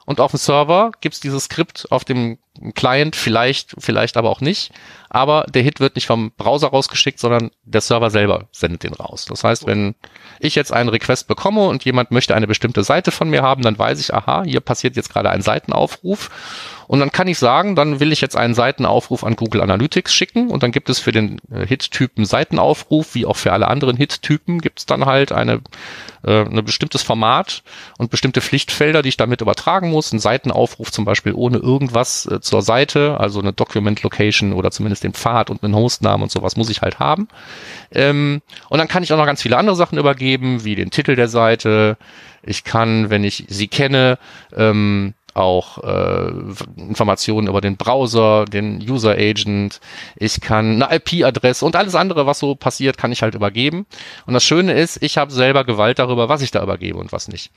Und auf dem Server gibt's dieses Skript auf dem Client, vielleicht, vielleicht aber auch nicht. Aber der Hit wird nicht vom Browser rausgeschickt, sondern der Server selber sendet den raus. Das heißt, wenn ich jetzt einen Request bekomme und jemand möchte eine bestimmte Seite von mir haben, dann weiß ich, aha, hier passiert jetzt gerade ein Seitenaufruf und dann kann ich sagen, dann will ich jetzt einen Seitenaufruf an Google Analytics schicken und dann gibt es für den äh, Hit-Typen Seitenaufruf, wie auch für alle anderen Hit-Typen, gibt es dann halt eine, äh, ein bestimmtes Format und bestimmte Pflichtfelder, die ich damit übertragen muss. Ein Seitenaufruf zum Beispiel ohne irgendwas äh, zur Seite, also eine Document Location oder zumindest den Pfad und einen Hostnamen und sowas muss ich halt haben. Ähm, und dann kann ich auch noch ganz viele andere Sachen übergeben, wie den Titel der Seite. Ich kann, wenn ich sie kenne, ähm, auch äh, Informationen über den Browser, den User Agent. Ich kann eine IP-Adresse und alles andere, was so passiert, kann ich halt übergeben. Und das Schöne ist, ich habe selber Gewalt darüber, was ich da übergebe und was nicht.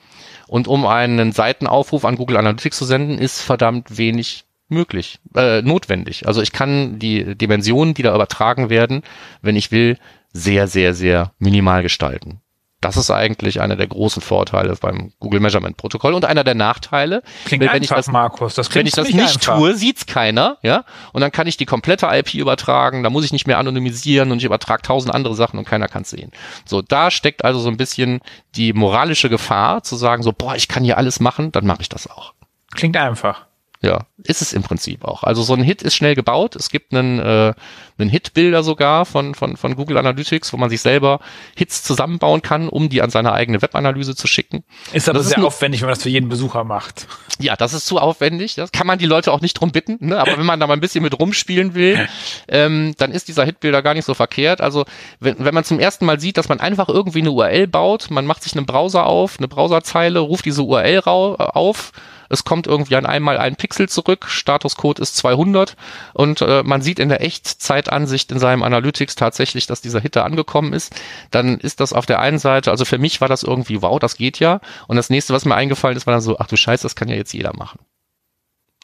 Und um einen Seitenaufruf an Google Analytics zu senden, ist verdammt wenig möglich, äh, notwendig. Also ich kann die Dimensionen, die da übertragen werden, wenn ich will, sehr, sehr, sehr minimal gestalten Das ist eigentlich einer der großen Vorteile beim Google Measurement Protokoll und einer der Nachteile. Klingt wenn, einfach, ich das, Markus. Das klingt wenn ich das nicht einfach. tue, sieht's keiner, ja. Und dann kann ich die komplette IP übertragen, da muss ich nicht mehr anonymisieren und ich übertrage tausend andere Sachen und keiner kann's sehen. So, da steckt also so ein bisschen die moralische Gefahr, zu sagen so, boah, ich kann hier alles machen, dann mache ich das auch. Klingt einfach. Ja, ist es im Prinzip auch. Also so ein Hit ist schnell gebaut. Es gibt einen, äh, einen Hit-Bilder sogar von, von, von Google Analytics, wo man sich selber Hits zusammenbauen kann, um die an seine eigene Webanalyse zu schicken. Ist aber Das ist sehr nur- aufwendig, wenn man das für jeden Besucher macht. Ja, das ist zu aufwendig. Das kann man die Leute auch nicht drum bitten. Ne? Aber wenn man da mal ein bisschen mit rumspielen will, [laughs] ähm, dann ist dieser Hitbilder gar nicht so verkehrt. Also wenn, wenn man zum ersten Mal sieht, dass man einfach irgendwie eine URL baut, man macht sich einen Browser auf, eine Browserzeile, ruft diese URL rau auf, es kommt irgendwie an einmal ein Pixel zurück, Statuscode ist 200 und äh, man sieht in der Echtzeitansicht in seinem Analytics tatsächlich, dass dieser Hit da angekommen ist, dann ist das auf der einen Seite, also für mich war das irgendwie, wow, das geht ja. Und das nächste, was mir eingefallen ist, war dann so, ach du Scheiße, das kann ja jetzt jeder machen.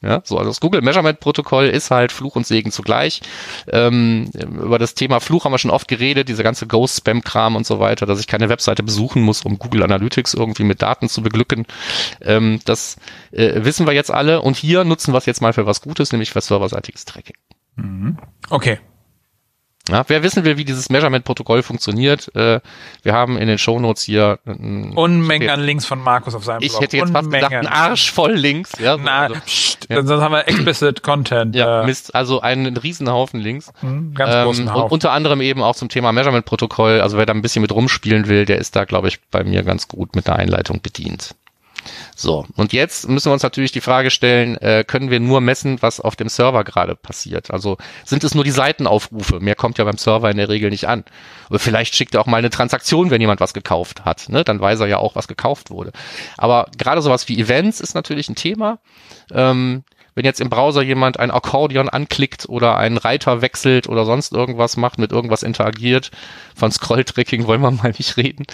Ja, so, also das Google Measurement Protokoll ist halt Fluch und Segen zugleich. Ähm, über das Thema Fluch haben wir schon oft geredet, diese ganze Ghost-Spam-Kram und so weiter, dass ich keine Webseite besuchen muss, um Google Analytics irgendwie mit Daten zu beglücken. Ähm, das äh, wissen wir jetzt alle und hier nutzen wir es jetzt mal für was Gutes, nämlich für serverseitiges Tracking. Okay. Ja, wer wissen will, wie dieses Measurement-Protokoll funktioniert, äh, wir haben in den Shownotes hier ein, Unmengen an Links von Markus auf seinem ich Blog. hätte jetzt fast gesagt, ein Arsch voll Links. Ja, so, Na, also, pst, ja. sonst haben wir explicit Content. ja, äh, Mist, also einen riesen Haufen Links. hm, ganz Ähm, großen und Haufen. unter anderem eben auch zum Thema Measurement-Protokoll. Also wer da ein bisschen mit rumspielen will, der ist da, glaube ich, bei mir ganz gut mit der Einleitung bedient. So, und jetzt müssen wir uns natürlich die Frage stellen, äh, können wir nur messen, was auf dem Server gerade passiert? Also sind es nur die Seitenaufrufe? Mehr kommt ja beim Server in der Regel nicht an. Oder vielleicht schickt er auch mal eine Transaktion, wenn jemand was gekauft hat. Ne? Dann weiß er ja auch, was gekauft wurde. Aber gerade sowas wie Events ist natürlich ein Thema. Ähm, wenn jetzt im Browser jemand ein Akkordeon anklickt oder einen Reiter wechselt oder sonst irgendwas macht, mit irgendwas interagiert, von Scrolltracking wollen wir [laughs] mal nicht reden.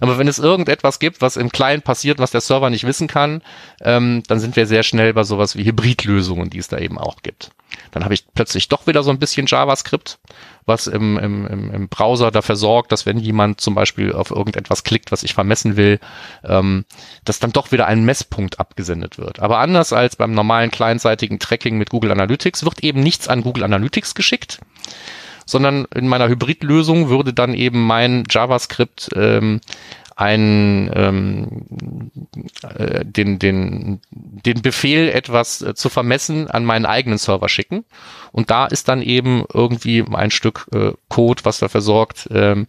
Aber wenn es irgendetwas gibt, was im Client passiert, was der Server nicht wissen kann, ähm, dann sind wir sehr schnell bei sowas wie Hybridlösungen, die es da eben auch gibt. Dann habe ich plötzlich doch wieder so ein bisschen JavaScript, was im, im, im, Browser dafür sorgt, dass wenn jemand zum Beispiel auf irgendetwas klickt, was ich vermessen will, ähm, dass dann doch wieder ein Messpunkt abgesendet wird. Aber anders als beim normalen clientseitigen Tracking mit Google Analytics wird eben nichts an Google Analytics geschickt, sondern in meiner Hybridlösung würde dann eben mein JavaScript ähm, ein, ähm, äh, den, den, den Befehl, etwas äh, zu vermessen, an meinen eigenen Server schicken. Und da ist dann eben irgendwie ein Stück äh, Code, was dafür sorgt, ähm,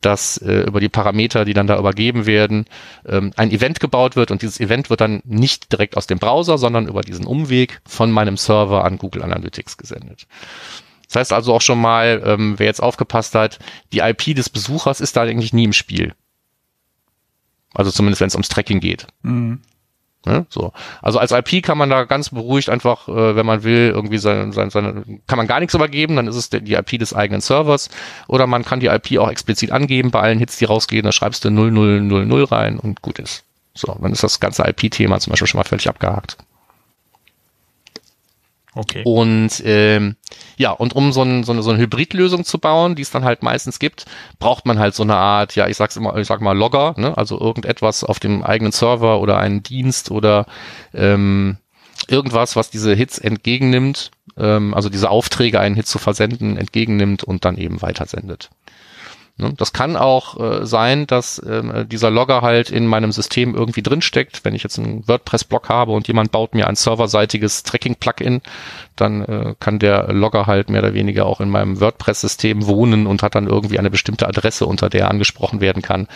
dass äh, über die Parameter, die dann da übergeben werden, ähm, ein Event gebaut wird und dieses Event wird dann nicht direkt aus dem Browser, sondern über diesen Umweg von meinem Server an Google Analytics gesendet. Das heißt also auch schon mal, ähm, wer jetzt aufgepasst hat, die IP des Besuchers ist da eigentlich nie im Spiel. Also zumindest wenn es ums Tracking geht. Mhm. Ne? So. Also als IP kann man da ganz beruhigt einfach, äh, wenn man will, irgendwie seine, seine, seine, kann man gar nichts übergeben, dann ist es die IP des eigenen Servers. Oder man kann die IP auch explizit angeben bei allen Hits, die rausgehen, da schreibst du 0000 rein und gut ist. So, dann ist das ganze IP-Thema zum Beispiel schon mal völlig abgehakt. Okay. Und ähm, ja, und um so, ein, so, eine, so eine Hybridlösung zu bauen, die es dann halt meistens gibt, braucht man halt so eine Art, ja, ich sag's immer, ich sag mal Logger, ne? also irgendetwas auf dem eigenen Server oder einen Dienst oder ähm, irgendwas, was diese Hits entgegennimmt, ähm, also diese Aufträge, einen Hit zu versenden, entgegennimmt und dann eben weitersendet. Ne? Das kann auch äh, sein, dass ähm, dieser Logger halt in meinem System irgendwie drinsteckt. Wenn ich jetzt einen WordPress-Blog habe und jemand baut mir ein serverseitiges Tracking-Plugin, dann äh, kann der Logger halt mehr oder weniger auch in meinem WordPress-System wohnen und hat dann irgendwie eine bestimmte Adresse, unter der er angesprochen werden kann.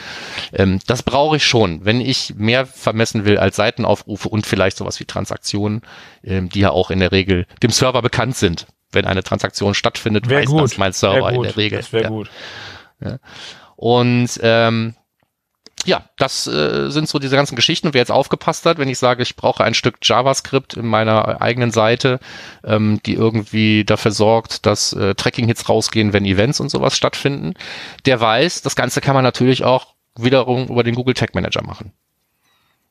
Ähm, das brauche ich schon, wenn ich mehr vermessen will als Seitenaufrufe und vielleicht sowas wie Transaktionen, ähm, die ja auch in der Regel dem Server bekannt sind. Wenn eine Transaktion stattfindet, Wäre weiß gut. das mein Wär Server in der Regel. Das wäre Ja. gut. Und ähm, ja, das äh, sind so diese ganzen Geschichten. Und wer jetzt aufgepasst hat, wenn ich sage, ich brauche ein Stück JavaScript in meiner eigenen Seite, ähm, die irgendwie dafür sorgt, dass äh, Tracking-Hits rausgehen, wenn Events und sowas stattfinden, der weiß, das Ganze kann man natürlich auch wiederum über den Google Tag Manager machen.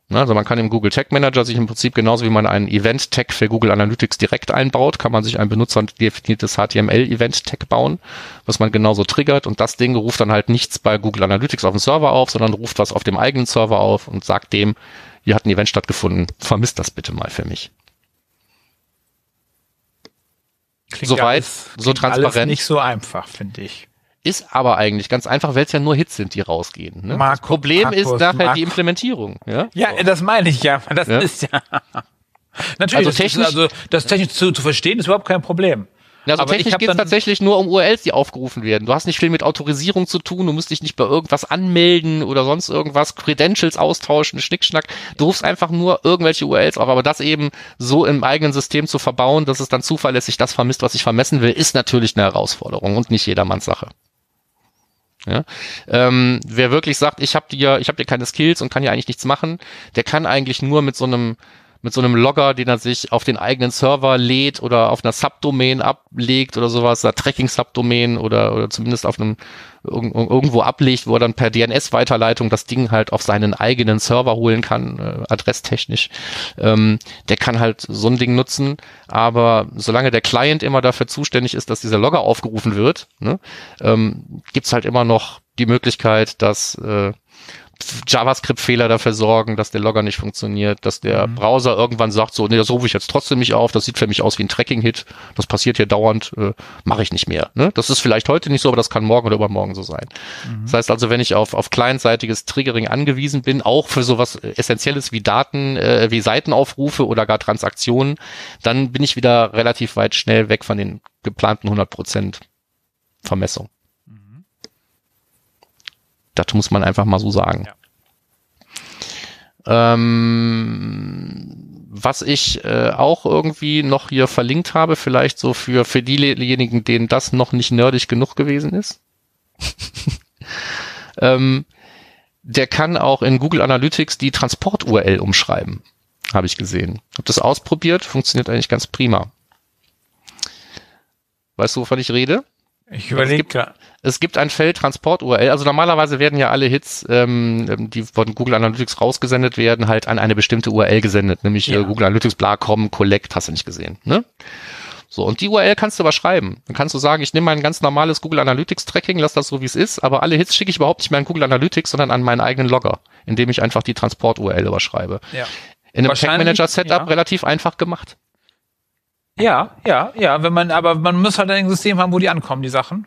Ne, also man kann im Google Tag Manager sich im Prinzip genauso wie man einen Event Tag für Google Analytics direkt einbaut, kann man sich ein benutzerdefiniertes HTML Event Tag bauen, was man genauso triggert und das Ding ruft dann halt nichts bei Google Analytics auf dem Server auf, sondern ruft was auf dem eigenen Server auf und sagt dem, hier hat ein Event stattgefunden, vermisst das bitte mal für mich. Klingt Soweit, alles- so klingt alles transparent. nicht so einfach, finde ich. Ist aber eigentlich ganz einfach, weil es ja nur Hits sind, die rausgehen. Ne? Marco- das Problem ist Markus, nachher Marco- die Implementierung. Ja, Ja, das meine ich ja. [laughs] Das Ja. ist ja. [laughs] Natürlich, Also das technisch- ist also das technisch zu, zu verstehen ist überhaupt kein Problem. Also Aber technisch geht es tatsächlich nur um URLs, die aufgerufen werden. Du hast nicht viel mit Autorisierung zu tun, du musst dich nicht bei irgendwas anmelden oder sonst irgendwas, Credentials austauschen, Schnickschnack. Du rufst einfach nur irgendwelche URLs auf, aber das eben so im eigenen System zu verbauen, dass es dann zuverlässig das vermisst, was ich vermessen will, ist natürlich eine Herausforderung und nicht jedermanns Sache. Ja? Ähm, wer wirklich sagt, ich habe dir, ich habe dir keine Skills und kann hier eigentlich nichts machen, der kann eigentlich nur mit so einem mit so einem Logger, den er sich auf den eigenen Server lädt oder auf einer Subdomain ablegt oder sowas, einer Tracking-Subdomain oder, oder zumindest auf einem irg- irgendwo ablegt, wo er dann per DNS-Weiterleitung das Ding halt auf seinen eigenen Server holen kann, äh, adresstechnisch. Ähm, der kann halt so ein Ding nutzen, aber solange der Client immer dafür zuständig ist, dass dieser Logger aufgerufen wird, ne, ähm, gibt's halt immer noch die Möglichkeit, dass äh, JavaScript-Fehler dafür sorgen, dass der Logger nicht funktioniert, dass der Browser irgendwann sagt, so, nee, das rufe ich jetzt trotzdem nicht auf, das sieht für mich aus wie ein Tracking-Hit, das passiert hier dauernd, äh, mache ich nicht mehr. Ne? Das ist vielleicht heute nicht so, aber das kann morgen oder übermorgen so sein. Das heißt also, wenn ich auf, auf clientseitiges Triggering angewiesen bin, auch für sowas Essentielles wie Daten, äh, wie Seitenaufrufe oder gar Transaktionen, dann bin ich wieder relativ weit schnell weg von den geplanten 100% Vermessung. Das muss man einfach mal so sagen. Ähm, was ich äh, auch irgendwie noch hier verlinkt habe, vielleicht so für, für diejenigen, denen das noch nicht nerdig genug gewesen ist. [laughs] ähm, der kann auch in Google Analytics die Transport-URL umschreiben. Habe ich gesehen. Hab das ausprobiert, funktioniert eigentlich ganz prima. Weißt du, wovon ich rede? Ich überlege gerade. Es gibt ein Feld Transport-URL. Also normalerweise werden ja alle Hits, ähm, die von Google Analytics rausgesendet werden, halt an eine bestimmte URL gesendet, nämlich Ja. äh, Google Analytics bla.com collect, hast du nicht gesehen, ne? So, und die URL kannst du überschreiben. Dann kannst du sagen, ich nehme mein ganz normales Google Analytics Tracking, lass das so wie es ist, aber alle Hits schicke ich überhaupt nicht mehr an Google Analytics, sondern an meinen eigenen Logger, indem ich einfach die Transport-URL überschreibe. Ja. In einem Tag Manager Setup ja. relativ einfach gemacht. Ja, ja, ja, wenn man, aber man muss halt ein System haben, wo die ankommen, die Sachen.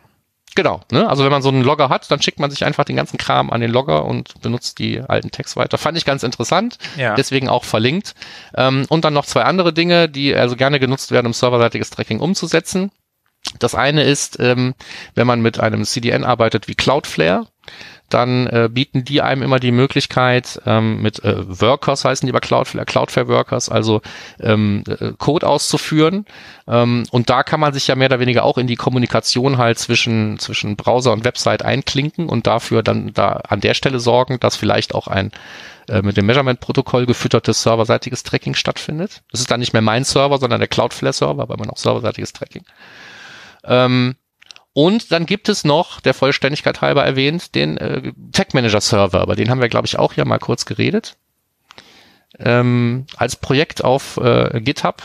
Genau, ne? Also wenn man so einen Logger hat, dann schickt man sich einfach den ganzen Kram an den Logger und benutzt die alten Tags weiter. Fand ich ganz interessant, Ja. deswegen auch verlinkt. Ähm, und dann noch zwei andere Dinge, die also gerne genutzt werden, um serverseitiges Tracking umzusetzen. Das eine ist, ähm, wenn man mit einem CDN arbeitet wie Cloudflare, dann äh, bieten die einem immer die Möglichkeit, ähm, mit äh, Workers heißen die bei Cloudflare, Cloudflare Workers, also ähm, äh, Code auszuführen. Ähm, und da kann man sich ja mehr oder weniger auch in die Kommunikation halt zwischen, zwischen Browser und Website einklinken und dafür dann da an der Stelle sorgen, dass vielleicht auch ein äh, mit dem Measurement-Protokoll gefüttertes serverseitiges Tracking stattfindet. Das ist dann nicht mehr mein Server, sondern der Cloudflare-Server, weil man auch serverseitiges Tracking. Ähm, und dann gibt es noch, der Vollständigkeit halber erwähnt, den äh, Tag Manager Server, über den haben wir, glaube ich, auch hier mal kurz geredet. Ähm, als Projekt auf äh, GitHub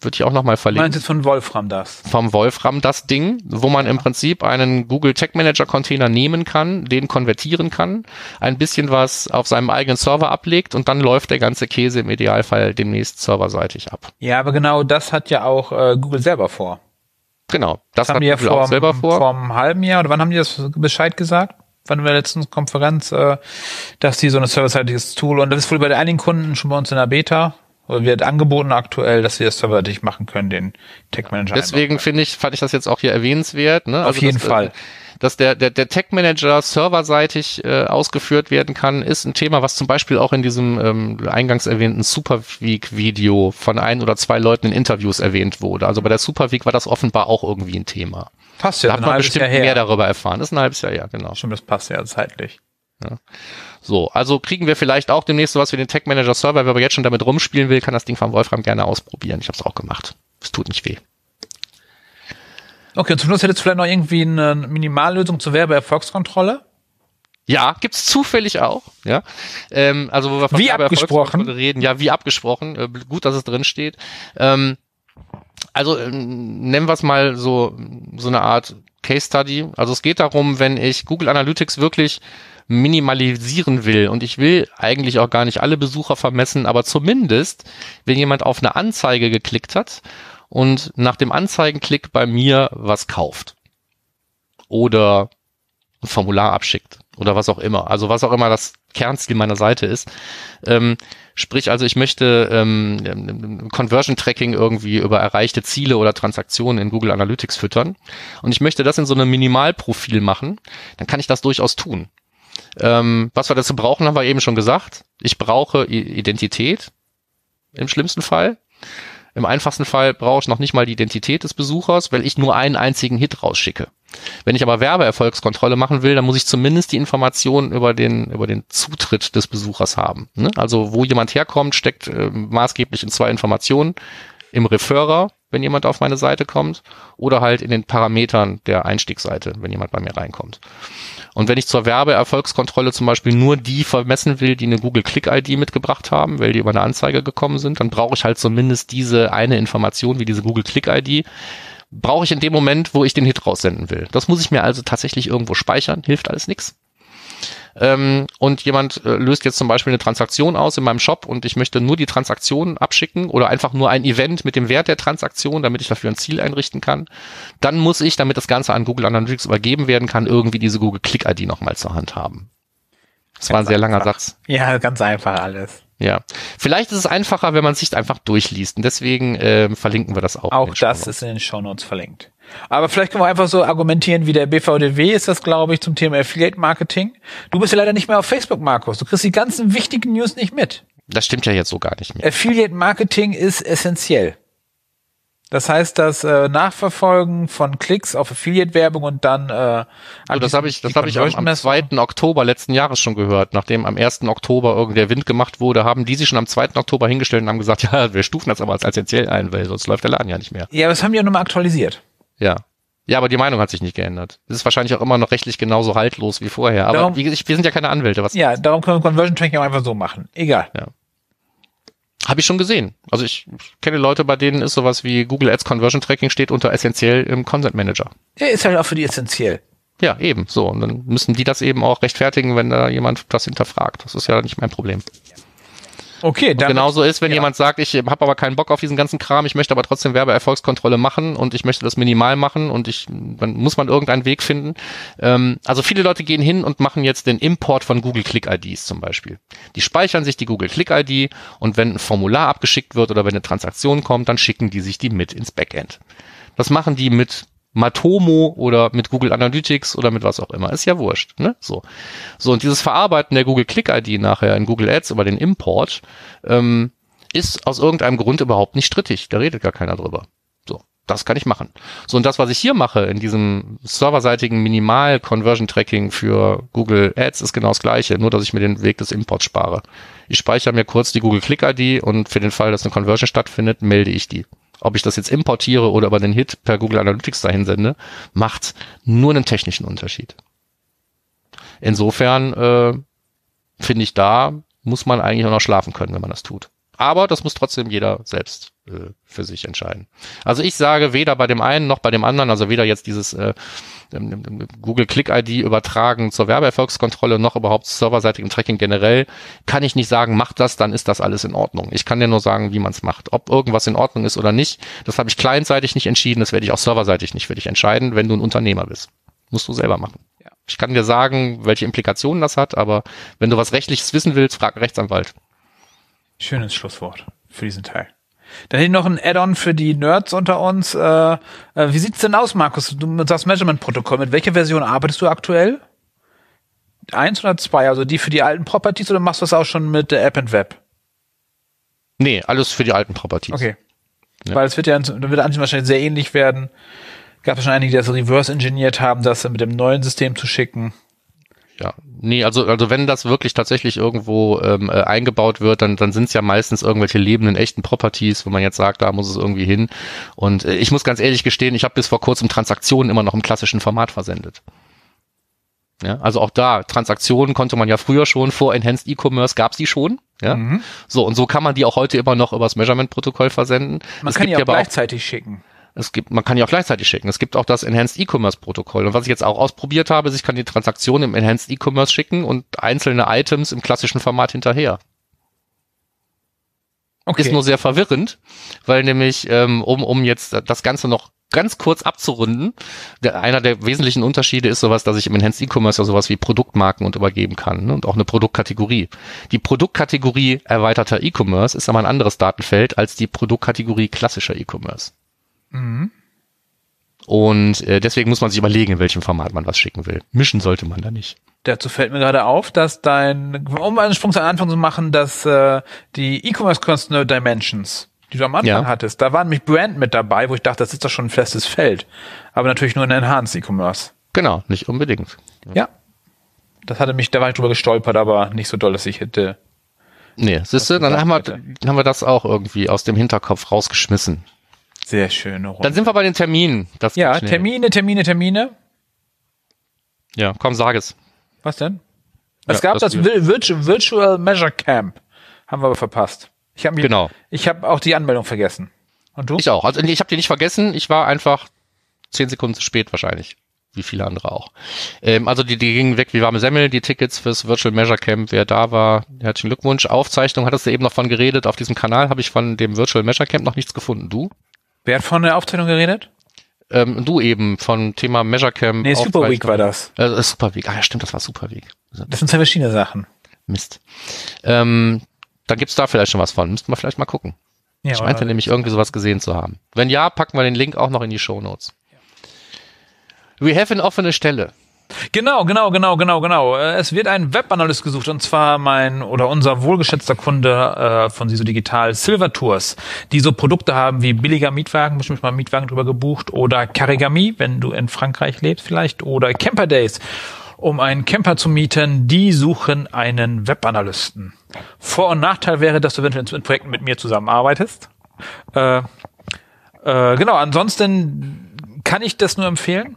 würde ich auch nochmal Du verlinken meinst jetzt von Wolfram das? vom Wolfram das Ding, wo man im Prinzip einen Google Tag Manager Container nehmen kann, den konvertieren kann, ein bisschen was auf seinem eigenen Server ablegt und dann läuft der ganze Käse im Idealfall demnächst serverseitig ab. Ja, aber genau das hat ja auch äh, Google selber vor. Genau, das, Das haben die ja vor, selber vor. vor einem halben Jahr, oder wann haben die das Bescheid gesagt? Wann in der letzten Konferenz, äh, dass die so ein serverseitiges Tool, und das ist wohl bei einigen Kunden schon bei uns in der Beta, oder wird angeboten aktuell, dass sie das serverseitig machen können, den Tag Manager. Deswegen finde ich, fand ich das jetzt auch hier erwähnenswert. Ne? Auf jeden dass, Fall. Äh, dass der, der, der Tag Manager serverseitig äh, ausgeführt werden kann, ist ein Thema, was zum Beispiel auch in diesem ähm, eingangs erwähnten Superweek-Video von ein oder zwei Leuten in Interviews erwähnt wurde. Also bei der Superweek war das offenbar auch irgendwie ein Thema. passt Da ja, hat ein man bestimmt Jahr her. mehr darüber erfahren. Das ist ein halbes Jahr, ja, genau. Stimmt, das passt ja zeitlich. So, also kriegen wir vielleicht auch demnächst sowas wie den Tag Manager Server. Wer aber jetzt schon damit rumspielen will, kann das Ding von Wolfram gerne ausprobieren. Ich habe es auch gemacht. Es tut nicht weh. Okay, und zum Schluss hättest du vielleicht noch irgendwie eine Minimallösung zur Werbeerfolgskontrolle? Ja, gibt's zufällig auch. Ja, ähm, also wo wir von wie abgesprochen reden, ja, wie abgesprochen. Äh, gut, dass es drin steht. Ähm, also äh, nennen wir es mal so so eine Art Case Study. Also es geht darum, wenn ich Google Analytics wirklich minimalisieren will und ich will eigentlich auch gar nicht alle Besucher vermessen, aber zumindest, wenn jemand auf eine Anzeige geklickt hat und nach dem Anzeigenklick bei mir was kauft oder ein Formular abschickt oder was auch immer, also was auch immer das Kernziel meiner Seite ist. Ähm, sprich, also ich möchte ähm, Conversion Tracking irgendwie über erreichte Ziele oder Transaktionen in Google Analytics füttern und ich möchte das in so einem Minimalprofil machen, dann kann ich das durchaus tun. Ähm, was wir dazu brauchen, haben wir eben schon gesagt. Ich brauche Identität im schlimmsten Fall. Im einfachsten Fall brauche ich noch nicht mal die Identität des Besuchers, weil ich nur einen einzigen Hit rausschicke. Wenn ich aber Werbeerfolgskontrolle machen will, dann muss ich zumindest die Informationen über den, über den Zutritt des Besuchers haben. Ne? Also wo jemand herkommt, steckt äh, maßgeblich in zwei Informationen. Im Referrer, wenn jemand auf meine Seite kommt, oder halt in den Parametern der Einstiegsseite, wenn jemand bei mir reinkommt. Und wenn ich zur Werbeerfolgskontrolle zum Beispiel nur die vermessen will, die eine Google Click ID mitgebracht haben, weil die über eine Anzeige gekommen sind, dann brauche ich halt zumindest diese eine Information wie diese Google Click ID. Brauche ich in dem Moment, wo ich den Hit raussenden will. Das muss ich mir also tatsächlich irgendwo speichern, hilft alles nichts ähm, und jemand äh, löst jetzt zum Beispiel eine Transaktion aus in meinem Shop und ich möchte nur die Transaktion abschicken oder einfach nur ein Event mit dem Wert der Transaktion, damit ich dafür ein Ziel einrichten kann, dann muss ich, damit das Ganze an Google Analytics übergeben werden kann, irgendwie diese Google Click ID nochmal zur Hand haben. Das ganz war ein sehr langer Satz. Ja, ganz einfach alles. Ja, vielleicht ist es einfacher, wenn man sich einfach durchliest. Und deswegen äh, verlinken wir das auch. Auch das ist in den Show Notes verlinkt. Aber vielleicht können wir einfach so argumentieren, wie der BVDW ist das, glaube ich, zum Thema Affiliate Marketing. Du bist ja leider nicht mehr auf Facebook, Markus. Du kriegst die ganzen wichtigen News nicht mit. Das stimmt ja jetzt so gar nicht mehr. Affiliate Marketing ist essentiell. Das heißt, das äh, Nachverfolgen von Klicks auf Affiliate-Werbung und dann äh, so, das habe ich, das habe ich am, am 2. Oktober letzten Jahres schon gehört. Nachdem am 1. Oktober irgendwie der Wind gemacht wurde, haben die sich schon am 2. Oktober hingestellt und haben gesagt, [laughs] ja, wir stufen das aber als essentiell ein, weil sonst läuft der Laden ja nicht mehr. Ja, aber das haben die ja nochmal aktualisiert. Ja. Ja, aber die Meinung hat sich nicht geändert. Das ist wahrscheinlich auch immer noch rechtlich genauso haltlos wie vorher. Aber darum, wie, wir sind ja keine Anwälte. Was ja, darum können wir Conversion Tracking auch einfach so machen. Egal. Ja. Habe ich schon gesehen. Also ich, ich kenne Leute, bei denen ist sowas wie Google Ads Conversion Tracking steht unter essentiell im Content Manager. Ja, ist halt auch für die essentiell. Ja, eben. So. Und dann müssen die das eben auch rechtfertigen, wenn da jemand das hinterfragt. Das ist ja nicht mein Problem. Okay, dann. Genauso ist, wenn ja. jemand sagt, ich habe aber keinen Bock auf diesen ganzen Kram, ich möchte aber trotzdem Werbeerfolgskontrolle machen und ich möchte das minimal machen und ich, dann muss man irgendeinen Weg finden. Ähm, also viele Leute gehen hin und machen jetzt den Import von Google Click IDs zum Beispiel. Die speichern sich die Google Click ID und wenn ein Formular abgeschickt wird oder wenn eine Transaktion kommt, dann schicken die sich die mit ins Backend. Das machen die mit Matomo oder mit Google Analytics oder mit was auch immer. Ist ja wurscht, ne? So. So, und dieses Verarbeiten der Google Click-ID nachher in Google Ads über den Import ähm, ist aus irgendeinem Grund überhaupt nicht strittig. Da redet gar keiner drüber. So, das kann ich machen. So, und das, was ich hier mache in diesem serverseitigen Minimal-Conversion-Tracking für Google Ads, ist genau das gleiche, nur dass ich mir den Weg des Imports spare. Ich speichere mir kurz die Google Click-ID und für den Fall, dass eine Conversion stattfindet, melde ich die ob ich das jetzt importiere oder über den Hit per Google Analytics dahin sende, macht nur einen technischen Unterschied. Insofern äh, finde ich, da muss man eigentlich auch noch schlafen können, wenn man das tut. Aber das muss trotzdem jeder selbst äh, für sich entscheiden. Also ich sage weder bei dem einen noch bei dem anderen, also weder jetzt dieses äh, Google Click ID übertragen zur Werbeerfolgskontrolle noch überhaupt serverseitigem Tracking generell, kann ich nicht sagen, macht das, dann ist das alles in Ordnung. Ich kann dir nur sagen, wie man es macht. Ob irgendwas in Ordnung ist oder nicht, das habe ich clientseitig nicht entschieden, das werde ich auch serverseitig nicht für dich entscheiden, wenn du ein Unternehmer bist. Musst du selber machen. Ja. Ich kann dir sagen, welche Implikationen das hat, aber wenn du was Rechtliches wissen willst, frag Rechtsanwalt. Schönes Schlusswort für diesen Teil. Dann hätte ich noch ein Add-on für die Nerds unter uns. Äh, äh, wie sieht's denn aus, Markus? Du sagst Measurement-Protokoll. Mit welcher Version arbeitest du aktuell? Eins oder zwei? Also die für die alten Properties oder machst du das auch schon mit der App and Web? Nee, alles für die alten Properties. Okay. Ja. Weil es wird ja, dann wird es wahrscheinlich sehr ähnlich werden. Gab es schon einige, die das reverse engineert haben, das dann mit dem neuen System zu schicken. Ja, nee, also also wenn das wirklich tatsächlich irgendwo ähm, äh, eingebaut wird, dann dann sind es ja meistens irgendwelche lebenden echten Properties, wo man jetzt sagt, da muss es irgendwie hin. Und äh, ich muss ganz ehrlich gestehen, ich habe bis vor kurzem Transaktionen immer noch im klassischen Format versendet. Ja, also auch da, Transaktionen konnte man ja früher schon, vor Enhanced E-Commerce gab's die schon. Ja. Mhm. So, und so kann man die auch heute immer noch übers Measurement-Protokoll versenden. Man es kann die auch gleichzeitig schicken. Es gibt, man kann die auch gleichzeitig schicken. Es gibt auch das Enhanced E-Commerce Protokoll. Und was ich jetzt auch ausprobiert habe, ist, ich kann die Transaktion im Enhanced E-Commerce schicken und einzelne Items im klassischen Format hinterher. Okay. Ist nur sehr verwirrend, weil nämlich, ähm, um, um jetzt das Ganze noch ganz kurz abzurunden, der, einer der wesentlichen Unterschiede ist sowas, dass ich im Enhanced E-Commerce ja sowas wie Produktmarken und übergeben kann ne, und auch eine Produktkategorie. Die Produktkategorie erweiterter E-Commerce ist aber ein anderes Datenfeld als die Produktkategorie klassischer E-Commerce. Mhm. Und äh, deswegen muss man sich überlegen, in welchem Format man was schicken will. Mischen sollte man da nicht. Dazu fällt mir gerade auf, dass dein, um einen Sprung zum Anfang zu machen, dass äh, die E-Commerce Customer Dimensions, die du am Anfang Ja. hattest, da waren nämlich Brand mit dabei, wo ich dachte, das ist doch schon ein festes Feld. Aber natürlich nur in Enhanced E-Commerce. Genau, nicht unbedingt. Ja. Das hatte mich, da war ich drüber gestolpert, aber nicht so doll, dass ich hätte. Nee, siehst du, dann haben wir, haben wir das auch irgendwie aus dem Hinterkopf rausgeschmissen. Sehr schöne Runde. Dann sind wir bei den Terminen. Das ja. Termine, Termine, Termine. Ja, komm, sag es. Was denn? Ja, Es gab das das, Vir- Virtual, Virtual Measure Camp. Haben wir aber verpasst. Ich habe Genau. Ich habe auch die Anmeldung vergessen. Und du? Ich auch. Also ich habe die nicht vergessen. Ich war einfach zehn Sekunden zu spät wahrscheinlich. Wie viele andere auch. Ähm, also die, die gingen weg wie warme Semmel, die Tickets fürs Virtual Measure Camp. Wer da war, herzlichen Glückwunsch. Aufzeichnung, hattest du eben noch von geredet. Auf diesem Kanal habe ich von dem Virtual Measure Camp noch nichts gefunden. Du? Wer hat von der Aufzeichnung geredet? Ähm, du eben von Thema Measure Camp. Nee, Super Week war das. Äh, Super Week. Ah ja, stimmt, das war Super Week. Das sind zwei verschiedene Sachen. Mist. Ähm, dann gibt's da vielleicht schon was von. Müssten wir vielleicht mal gucken. Ja, Ich meinte nämlich irgendwie sowas gesehen zu haben. Wenn ja, packen wir den Link auch noch in die Show Notes. We have eine offene Stelle. Genau, genau, genau, genau, genau. Äh, Es wird ein Webanalyst gesucht und zwar mein oder unser wohlgeschätzter Kunde äh, von Siso Digital, Silver Tours, die so Produkte haben wie billiger Mietwagen, bestimmt mal Mietwagen drüber gebucht oder Carigami, wenn du in Frankreich lebst vielleicht, oder Camper Days, um einen Camper zu mieten. Die suchen einen Webanalysten. Vor- und Nachteil wäre, dass du eventuell in Projekten mit mir zusammenarbeitest. Äh, äh, genau, ansonsten kann ich das nur empfehlen.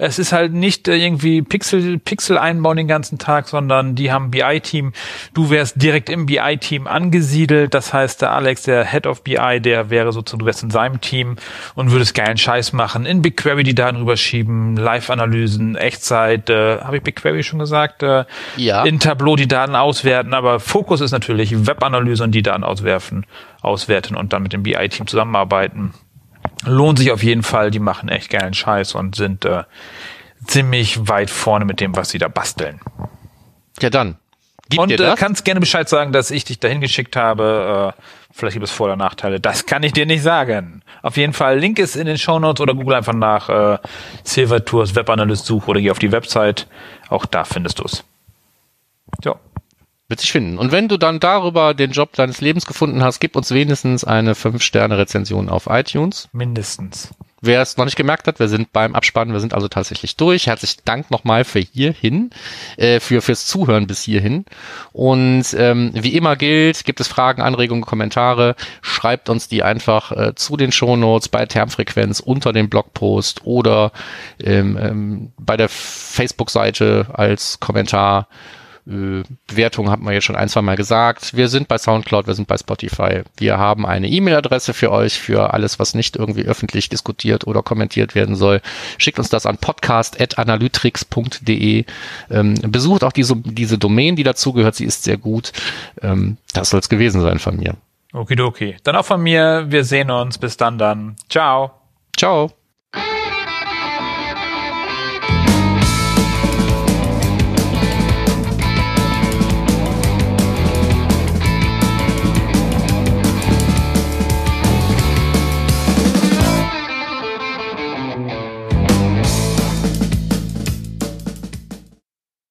Es ist halt nicht äh, irgendwie Pixel, Pixel einbauen den ganzen Tag, sondern die haben BI-Team. Du wärst direkt im BI-Team angesiedelt. Das heißt, der Alex, der Head of BI, der wäre sozusagen, du wärst in seinem Team und würdest geilen Scheiß machen. In BigQuery die Daten rüberschieben, Live-Analysen, Echtzeit, äh, habe ich BigQuery schon gesagt? Äh, Ja. In Tableau die Daten auswerten, aber Fokus ist natürlich Webanalyse und die Daten auswerfen, auswerten und dann mit dem BI-Team zusammenarbeiten lohnt sich auf jeden Fall. Die machen echt geilen Scheiß und sind äh, ziemlich weit vorne mit dem, was sie da basteln. Ja, dann. Gibt und äh, kannst gerne Bescheid sagen, dass ich dich dahin geschickt habe. Äh, vielleicht gibt es Vor- oder Nachteile. Das kann ich dir nicht sagen. Auf jeden Fall, Link ist in den Shownotes oder google einfach nach äh, Silver Tours Webanalyst such oder geh auf die Website. Auch da findest du es. So. Wird sich finden. Und wenn du dann darüber den Job deines Lebens gefunden hast, gib uns wenigstens eine 5-Sterne-Rezension auf iTunes. Mindestens. Wer es noch nicht gemerkt hat, wir sind beim Abspannen, wir sind also tatsächlich durch. Herzlichen Dank nochmal für hierhin, äh, für fürs Zuhören bis hierhin. Und ähm, wie immer gilt, gibt es Fragen, Anregungen, Kommentare, schreibt uns die einfach äh, zu den Shownotes bei Termfrequenz unter dem Blogpost oder ähm, ähm, bei der Facebook-Seite als Kommentar. Äh, Bewertung hat man jetzt schon ein, zwei Mal gesagt. Wir sind bei Soundcloud, wir sind bei Spotify. Wir haben eine E-Mail-Adresse für euch, für alles, was nicht irgendwie öffentlich diskutiert oder kommentiert werden soll. Schickt uns das an podcast.analytrix.de. Ähm, besucht auch diese, diese Domain, die dazugehört. Sie ist sehr gut. Ähm, das soll es gewesen sein von mir. Okidoki. Dann auch von mir. Wir sehen uns. Bis dann dann. Ciao. Ciao.